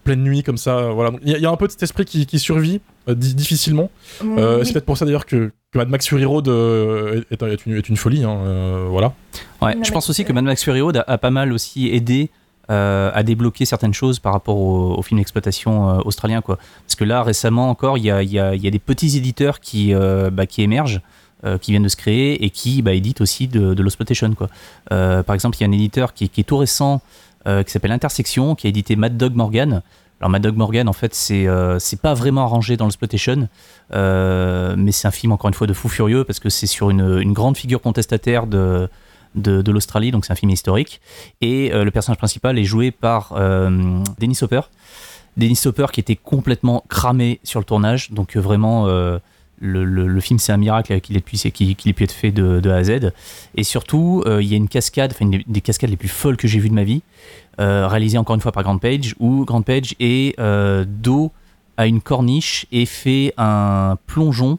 pleine nuit comme ça voilà il y, a- il y a un peu de cet esprit qui, qui survit euh, di- difficilement euh, Oui. c'est peut-être pour ça d'ailleurs que, que Mad Max Fury Road euh, est, est une, est une folie hein, euh, voilà Ouais, Non, je pense aussi que Mad Max Fury Road a, a pas mal aussi aidé euh, à débloquer certaines choses par rapport au, au film d'exploitation euh, australien. Quoi. Parce que là, récemment encore, il y a, y a- y a des petits éditeurs qui, euh, bah, qui émergent, euh, qui viennent de se créer et qui bah, éditent aussi de, de l'exploitation. Par exemple, il y a un éditeur qui, est tout récent, qui s'appelle Intersection, qui a édité Mad Dog Morgan. Alors Mad Dog Morgan, en fait, c'est euh, pas vraiment arrangé dans l'exploitation, euh, mais c'est un film, encore une fois, de fou furieux, parce que c'est sur une grande figure contestataire de, de, l'Australie, donc c'est un film historique. Et euh, le personnage principal est joué par euh, Dennis Hopper. Dennis Hopper qui était complètement cramé sur le tournage, donc euh, vraiment le, le- film c'est un miracle qu'il ait, pu- qu'il- qu'il ait pu être fait de, A à Z. Et surtout, il y a une cascade, enfin une des- des cascades les plus folles que j'ai vues de ma vie, réalisée encore une fois par Grand Page, où Grand Page est euh, dos à une corniche et fait un plongeon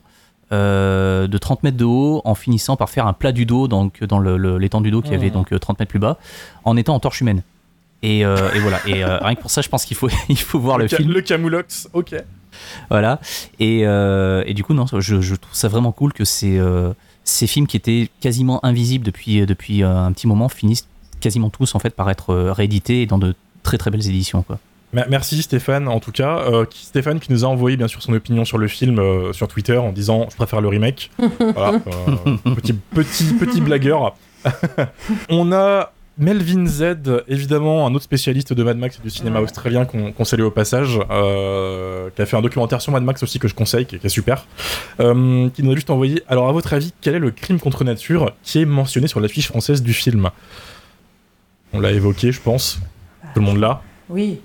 euh, de 30 mètres de haut en finissant par faire un plat du dos donc dans l'étang du dos qui avait donc euh, 30 mètres plus bas en étant en torche humaine. Et, euh, et voilà. Et euh, rien que pour ça je pense qu'il faut il faut voir le film. le Camoulox ok. Voilà. Et, euh, et du coup non je, je trouve ça vraiment cool que ces euh, ces films qui étaient quasiment invisibles depuis depuis euh, un petit moment finissent quasiment tous en fait par être euh, réédités dans de très très belles éditions quoi Merci Stéphane, en tout cas. Euh, qui- Stéphane qui nous a envoyé bien sûr son opinion sur le film euh, sur Twitter en disant je préfère le remake. voilà, euh, petit, petit, petit blagueur. On a Melvin Z, évidemment, un autre spécialiste de Mad Max et du cinéma australien qu'on qu'on salue au passage, euh, qui a fait un documentaire sur Mad Max aussi que je conseille, qui, qui est super, euh, qui nous a juste envoyé. Alors, à votre avis, quel est le crime contre nature qui est mentionné sur l'affiche française du film? On l'a évoqué, je pense. Tout le monde l'a. Oui.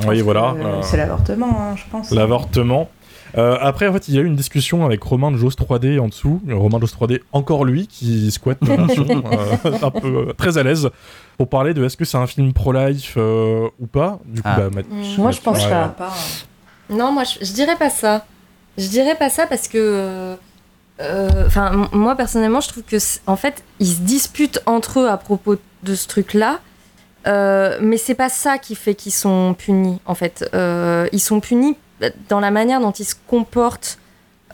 Je Oui, voilà. euh, C'est l'avortement, hein, je pense. L'avortement. Euh, après, en fait, il y a eu une discussion avec Romain de Jos 3D en dessous. Romain de Jos 3D, encore lui, qui squatte euh, un peu euh, très à l'aise, pour parler de est-ce que c'est un film pro-life euh, ou pas. Du coup, Ah. bah, Math- Mm. Moi, je pense Ouais. pas. Pas. Non, moi, je, je dirais pas ça. Je dirais pas ça parce que. Enfin, moi, personnellement, je trouve que. En fait, ils se disputent entre eux à propos de ce truc-là. Euh, mais c'est pas ça qui fait qu'ils sont punis, en fait. Euh, ils sont punis dans la manière dont ils se comportent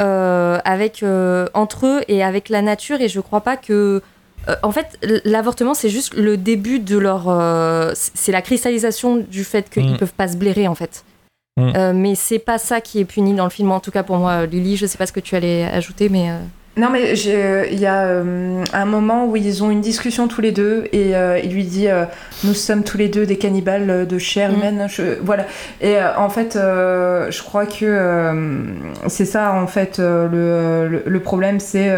euh, avec, entre eux et avec la nature. Et je crois pas que. en fait, l'avortement, c'est juste le début de leur. c'est la cristallisation du fait qu'ils Mm. peuvent pas se blairer, en fait. Mm. Euh, mais c'est pas ça qui est puni dans le film, en tout cas pour moi, Lily. Je sais pas ce que tu allais ajouter, mais. Non, mais il y a euh, un moment où ils ont une discussion tous les deux et euh, il lui dit euh, Nous sommes tous les deux des cannibales de chair Mm. humaine. Je- voilà. Et euh, en fait, euh, je crois que euh, c'est ça, en fait, euh, le, le, le problème, c'est.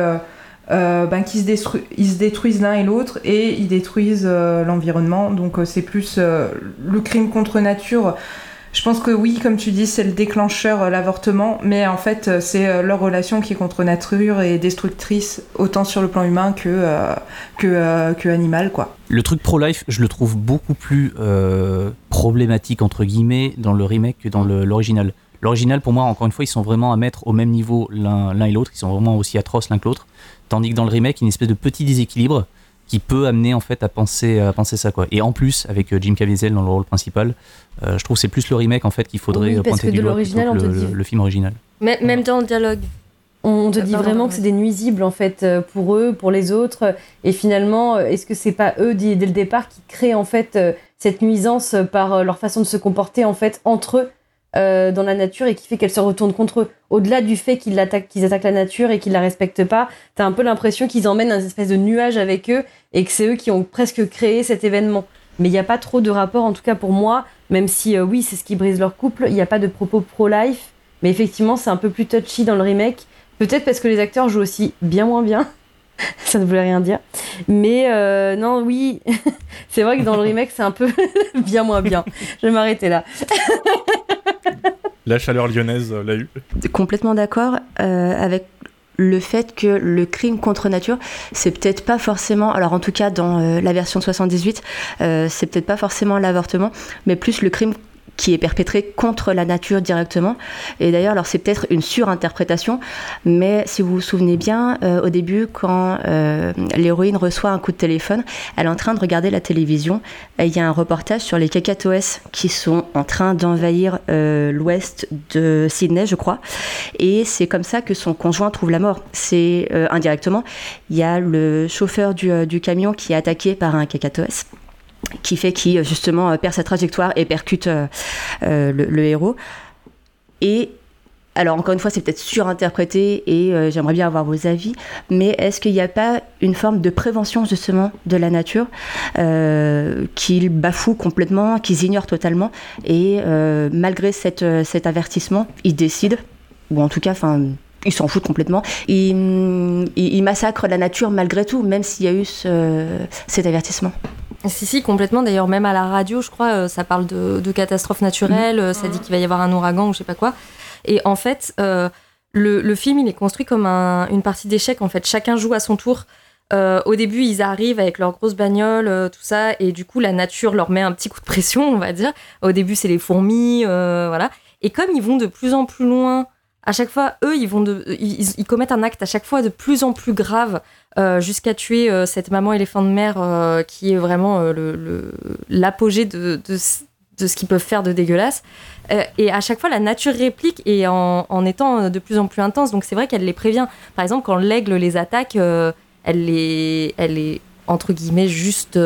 ben, qu'ils se, ils se détruisent l'un et l'autre et ils détruisent l'environnement. Donc euh, c'est plus euh, le crime contre nature. Je pense que oui, comme tu dis, c'est le déclencheur, euh, l'avortement, mais en fait, euh, c'est euh, leur relation qui est contre nature et destructrice, autant sur le plan humain que, animal. Le truc pro-life, je le trouve beaucoup plus problématique, entre guillemets, dans le remake que dans l'original. L'original, pour moi, encore une fois, ils sont vraiment à mettre au même niveau l'un et l'autre. Ils sont vraiment aussi atroces l'un que l'autre. Tandis que dans le remake, il y a une espèce de petit déséquilibre qui peut amener en fait à penser, à penser ça. Quoi. Et en plus, avec euh, Jim Caviezel dans le rôle principal, euh, je trouve que c'est plus le remake en fait qu'il faudrait Oui, euh, parce pointer que du de doigt plutôt que on te le, dit- le- le film original. Même, même dans le dialogue. On te dit vraiment que c'est des nuisibles en fait pour eux, pour les autres. Et finalement, est-ce que c'est pas eux dès le départ qui créent en fait cette nuisance par leur façon de se comporter en fait entre eux euh, dans la nature et qui fait qu'elle se retourne contre eux Au-delà du fait qu'ils attaquent, qu'ils attaquent la nature et qu'ils la respectent pas, t'as un peu l'impression qu'ils emmènent un espèce de nuage avec eux et que c'est eux qui ont presque créé cet événement. Mais il n'y a pas trop de rapport, en tout cas pour moi, même si euh, oui, c'est ce qui brise leur couple, il n'y a pas de propos pro-life. Mais effectivement, c'est un peu plus touchy dans le remake Peut-être parce que les acteurs jouent aussi bien moins bien. Ça ne voulait rien dire. Mais euh, non, oui, c'est vrai que dans le remake, c'est un peu bien moins bien. Je vais m'arrêter là. La chaleur lyonnaise l'a eu. Complètement d'accord euh, avec le fait que le crime contre nature, c'est peut-être pas forcément, alors en tout cas dans euh, la version de 78, euh, c'est peut-être pas forcément l'avortement, mais plus le crime qui est perpétré contre la nature directement. Et d'ailleurs, alors c'est peut-être une surinterprétation, mais si vous vous souvenez bien, euh, au début, quand euh, l'héroïne reçoit un coup de téléphone, elle est en train de regarder la télévision. Et il y a un reportage sur les cacatoès qui sont en train d'envahir euh, l'ouest de Sydney, je crois. Et c'est comme ça que son conjoint trouve la mort. C'est indirectement. Il y a le chauffeur du, du camion qui est attaqué par un cacatoès qui fait qu'il justement euh, perd sa trajectoire et percute euh, euh, le, héros. Et alors encore une fois, c'est peut-être surinterprété et euh, j'aimerais bien avoir vos avis, mais est-ce qu'il n'y a pas une forme de prévention justement de la nature euh, qu'ils bafouent complètement, qu'ils ignorent totalement et euh, malgré euh, cet avertissement, ils décident, ou en tout cas, enfin ils s'en foutent complètement. Ils, massacrent la nature malgré tout, même s'il y a eu ce- cet avertissement? Si, si, complètement. D'ailleurs, même à la radio, je crois, euh, ça parle de, de catastrophes naturelles, euh, ça dit qu'il va y avoir un ouragan ou je sais pas quoi. Et en fait, euh, le, le film, il est construit comme un- une partie d'échecs. En fait, chacun joue à son tour. Euh, au début, ils arrivent avec leurs grosses bagnoles, euh, tout ça, et du coup, la nature leur met un petit coup de pression, on va dire. Au début, c'est les fourmis, voilà. Et comme ils vont de plus en plus loin, à chaque fois, eux, ils vont de, ils, ils commettent un acte à chaque fois de plus en plus grave, euh, jusqu'à tuer euh, cette maman éléphant de mer euh, qui est vraiment euh, le- le- l'apogée de, de, ce- qu'ils peuvent faire de dégueulasse. Et à chaque fois, la nature réplique et en, étant de plus en plus intense. Donc c'est vrai qu'elle les prévient. Par exemple, quand l'aigle les attaque, elle les, elle est entre guillemets juste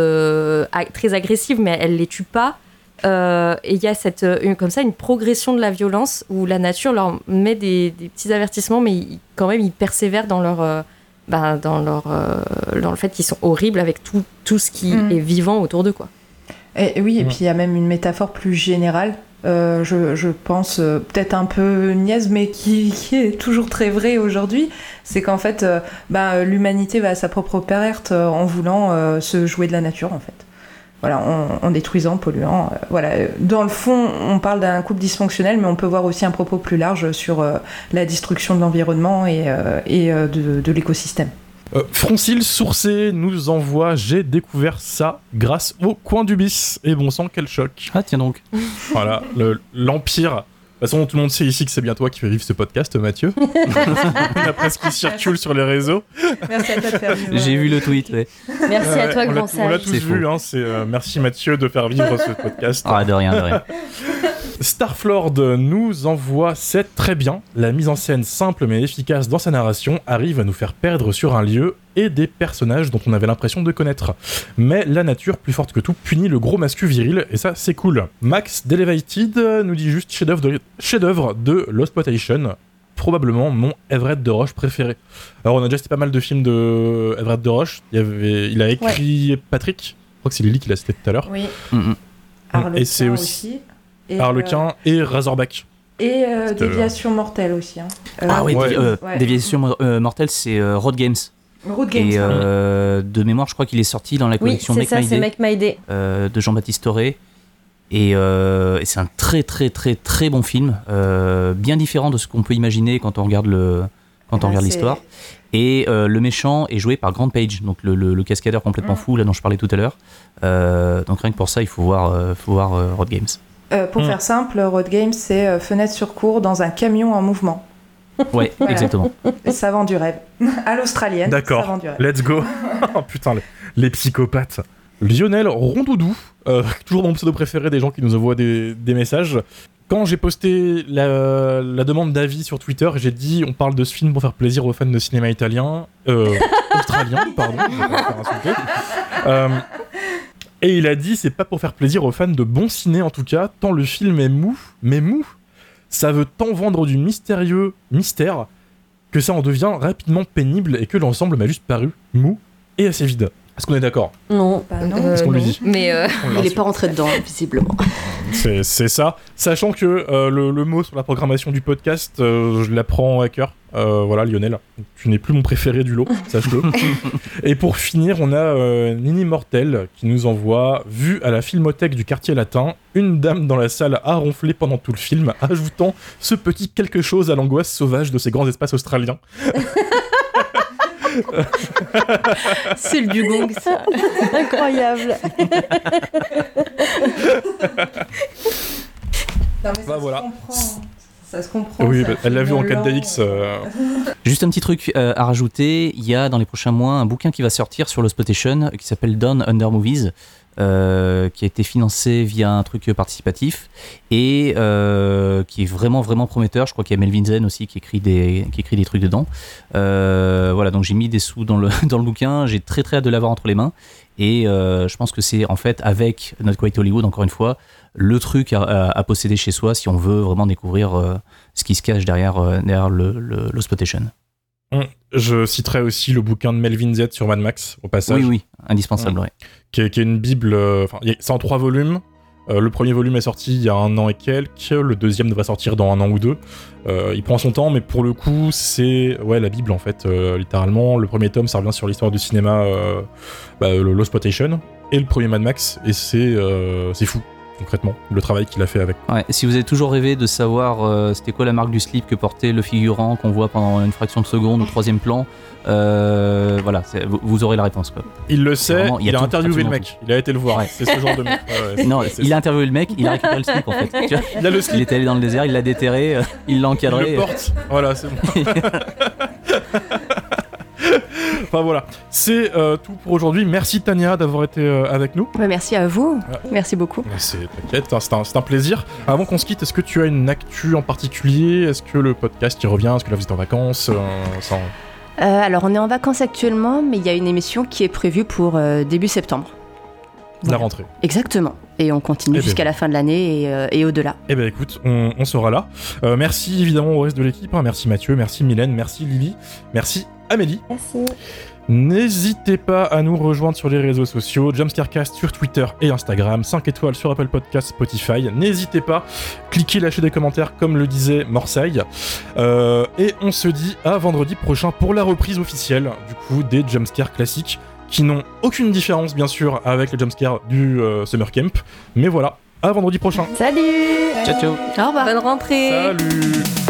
très agressive, mais elle les tue pas. Et il y a cette, comme ça une progression de la violence où la nature leur met des, petits avertissements, mais quand même ils persévèrent dans leur, ben, dans leur, euh, dans le fait qu'ils sont horribles avec tout, tout ce qui Mm. est vivant autour d'eux, quoi. Et oui, et Ouais. puis il y a même une métaphore plus générale, euh, je, je pense euh, peut-être un peu niaise, mais qui, qui est toujours très vraie aujourd'hui. C'est qu'en fait, euh, bah, euh, l'humanité va à sa propre perte en voulant euh, se jouer de la nature, en fait. Voilà, en, en détruisant, en polluant. euh, voilà. Dans le fond, on parle d'un couple dysfonctionnel, mais on peut voir aussi un propos plus large sur euh, la destruction de l'environnement et, euh, et euh, de, de l'écosystème. Euh, Froncil Sourcé nous envoie J'ai découvert ça grâce au coin du bis. Et bon sang, quel choc. Ah, tiens donc. Voilà, le- l'Empire. De toute façon, tout le monde sait ici que c'est bien toi qui fais vivre ce podcast, Mathieu. D'après ce qui circule sur les réseaux. Merci à toi de faire vivre. J'ai vu le tweet, ouais. Merci à Ouais, toi, grand On l'a tous C'est vu, hein, c'est euh, merci Mathieu de faire vivre ce podcast. Ah, de rien, de rien. Starflord nous envoie c'est très bien. La mise en scène simple mais efficace dans sa narration arrive à nous faire perdre sur un lieu et des personnages dont on avait l'impression de connaître. Mais la nature, plus forte que tout, punit le gros mascu viril et ça c'est cool. Max d'Elevated nous dit juste chef-d'œuvre de, de Losploitation, probablement mon Everett de Roche préféré. Alors on a déjà cité pas mal de films de Everett de Roche. Il, avait, il a écrit Patrick. Je crois que c'est Lily qui l'a cité tout à l'heure. Oui, Mm, mm. Et c'est aussi- aussi. Et, Harlequin et Razorback. euh, et euh, euh, Déviation mortelle aussi. hein. Euh, Ah oui, Ouais. Dévi- euh, Ouais. Déviation euh, mortelle, c'est euh, Road Games. Road Games. Et euh, de mémoire, je crois qu'il est sorti dans la Oui, collection c'est Make ça, My c'est Day Make My Day. euh, de Jean-Baptiste Toré. Et, euh, et c'est un très très très très bon film, euh, bien différent de ce qu'on peut imaginer quand on regarde le quand on Ah, regarde l'histoire. Et euh, le méchant est joué par Grant Page, donc le, le- le cascadeur complètement Mm. fou là dont je parlais tout à l'heure. Euh, donc rien que pour ça, il faut voir, euh, faut voir euh, Road Games. Euh, pour Hmm. faire simple, Road Games, c'est euh, fenêtre sur cours dans un camion en mouvement. Ouais, Voilà. exactement. Ça vend du rêve. à l'australienne, ça D'accord. vend du rêve. Let's go. oh putain, les, les psychopathes. Lionel Rondoudou, euh, toujours mon pseudo préféré des gens qui nous envoient des, des messages. Quand j'ai posté la, la demande d'avis sur Twitter, j'ai dit on parle de ce film pour faire plaisir aux fans de cinéma italien, euh, australien, pardon, je vais pas me faire insulter. Et il a dit c'est pas pour faire plaisir aux fans de bon ciné en tout cas, tant le film est mou, mais mou. Ça veut tant vendre du mystérieux mystère que ça en devient rapidement pénible et que l'ensemble m'a juste paru mou et assez vide. Est-ce qu'on est d'accord? Non. Bah non. Euh, qu'on lui non. dit? Mais euh, On Il n'est pas rentré dedans, visiblement. C'est c'est ça. Sachant que euh, le, le mot sur la programmation du podcast, euh, je l'apprends à cœur. Euh, voilà, Lionel, tu n'es plus mon préféré du lot, sache-le. Et pour finir, on a euh, Nini Mortel qui nous envoie Vu à la filmothèque du quartier latin, une dame dans la salle a ronflé pendant tout le film, ajoutant ce petit quelque chose à l'angoisse sauvage de ces grands espaces australiens. C'est le dugong, ça. Incroyable. Non, mais Bah, ça voilà. se comprend. Ça se comprend. oui, ça bah, elle l'a vu en film 4DX. euh, Juste un petit truc euh, à rajouter, il y a dans les prochains mois un bouquin qui va sortir sur l'Osploitation qui s'appelle Down Under Movies, euh, qui a été financé via un truc participatif et euh, qui est vraiment vraiment prometteur. Je crois qu'il y a Melvin Zen aussi qui écrit des, qui écrit des trucs dedans. Euh, voilà, donc j'ai mis des sous dans le, dans le bouquin, j'ai très très hâte de l'avoir entre les mains et euh, je pense que c'est en fait avec Not Quite Hollywood, encore une fois, le truc à, à- à posséder chez soi si on veut vraiment découvrir euh, ce qui se cache derrière, euh, derrière le, le, Je citerai aussi le bouquin de Melvin Z sur Mad Max, au passage. Oui, oui, indispensable, ouais. qui est, qui est une bible. euh, c'est en trois volumes. Euh, le premier volume est sorti il y a un an et quelques. Le deuxième devrait sortir dans un an ou deux. Euh, il prend son temps, mais pour le coup, c'est ouais la bible en fait, littéralement. Le premier tome, ça revient sur l'histoire du cinéma, bah, le Lost Spotation, et le premier Mad Max, et c'est c'est fou concrètement le travail qu'il a fait avec. Ouais, si vous avez toujours rêvé de savoir euh, c'était quoi la marque du slip que portait le figurant qu'on voit pendant une fraction de seconde au troisième plan, euh, voilà, vous, vous aurez la réponse. Quoi. Il le sait, Vraiment, il il, a interviewé le mec, il a été le voir. Ouais. C'est ce genre de mec. Ouais, Non, il ça. a interviewé le mec, il a récupéré le slip en fait. Tu vois Il a le il slip, était allé dans le désert, il l'a déterré, euh, il l'a il encadré. le porte. Voilà, c'est bon. Enfin voilà, c'est euh, tout pour aujourd'hui. Merci Tania d'avoir été euh, avec nous. Ouais, merci à vous. Ouais. Merci beaucoup. T'inquiète, hein, c'est un, plaisir. Avant qu'on se quitte, est-ce que tu as une actu en particulier? Est-ce que le podcast y revient? Est-ce que là vous êtes en vacances? Euh, alors, on est en vacances actuellement, mais il y a une émission qui est prévue pour début septembre. La rentrée. Exactement. Et on continue Eh ben jusqu'à la fin de l'année et, euh, et au-delà. Eh ben écoute, on, on sera là. Euh, merci évidemment au reste de l'équipe. hein. Merci Mathieu, merci Mylène, merci Lily, merci Amélie. Merci. N'hésitez pas à nous rejoindre sur les réseaux sociaux, Jumpscarecast sur Twitter et Instagram, 5 étoiles sur Apple Podcast, Spotify. N'hésitez pas, cliquez, lâchez des commentaires comme le disait Morsaille. Euh, et on se dit à vendredi prochain pour la reprise officielle du coup des Jumpscares classiques qui n'ont aucune différence bien sûr avec les Jumpscares du euh, Summer Camp. Mais voilà, à vendredi prochain. Salut Ciao, ciao Au revoir. Bonne rentrée Salut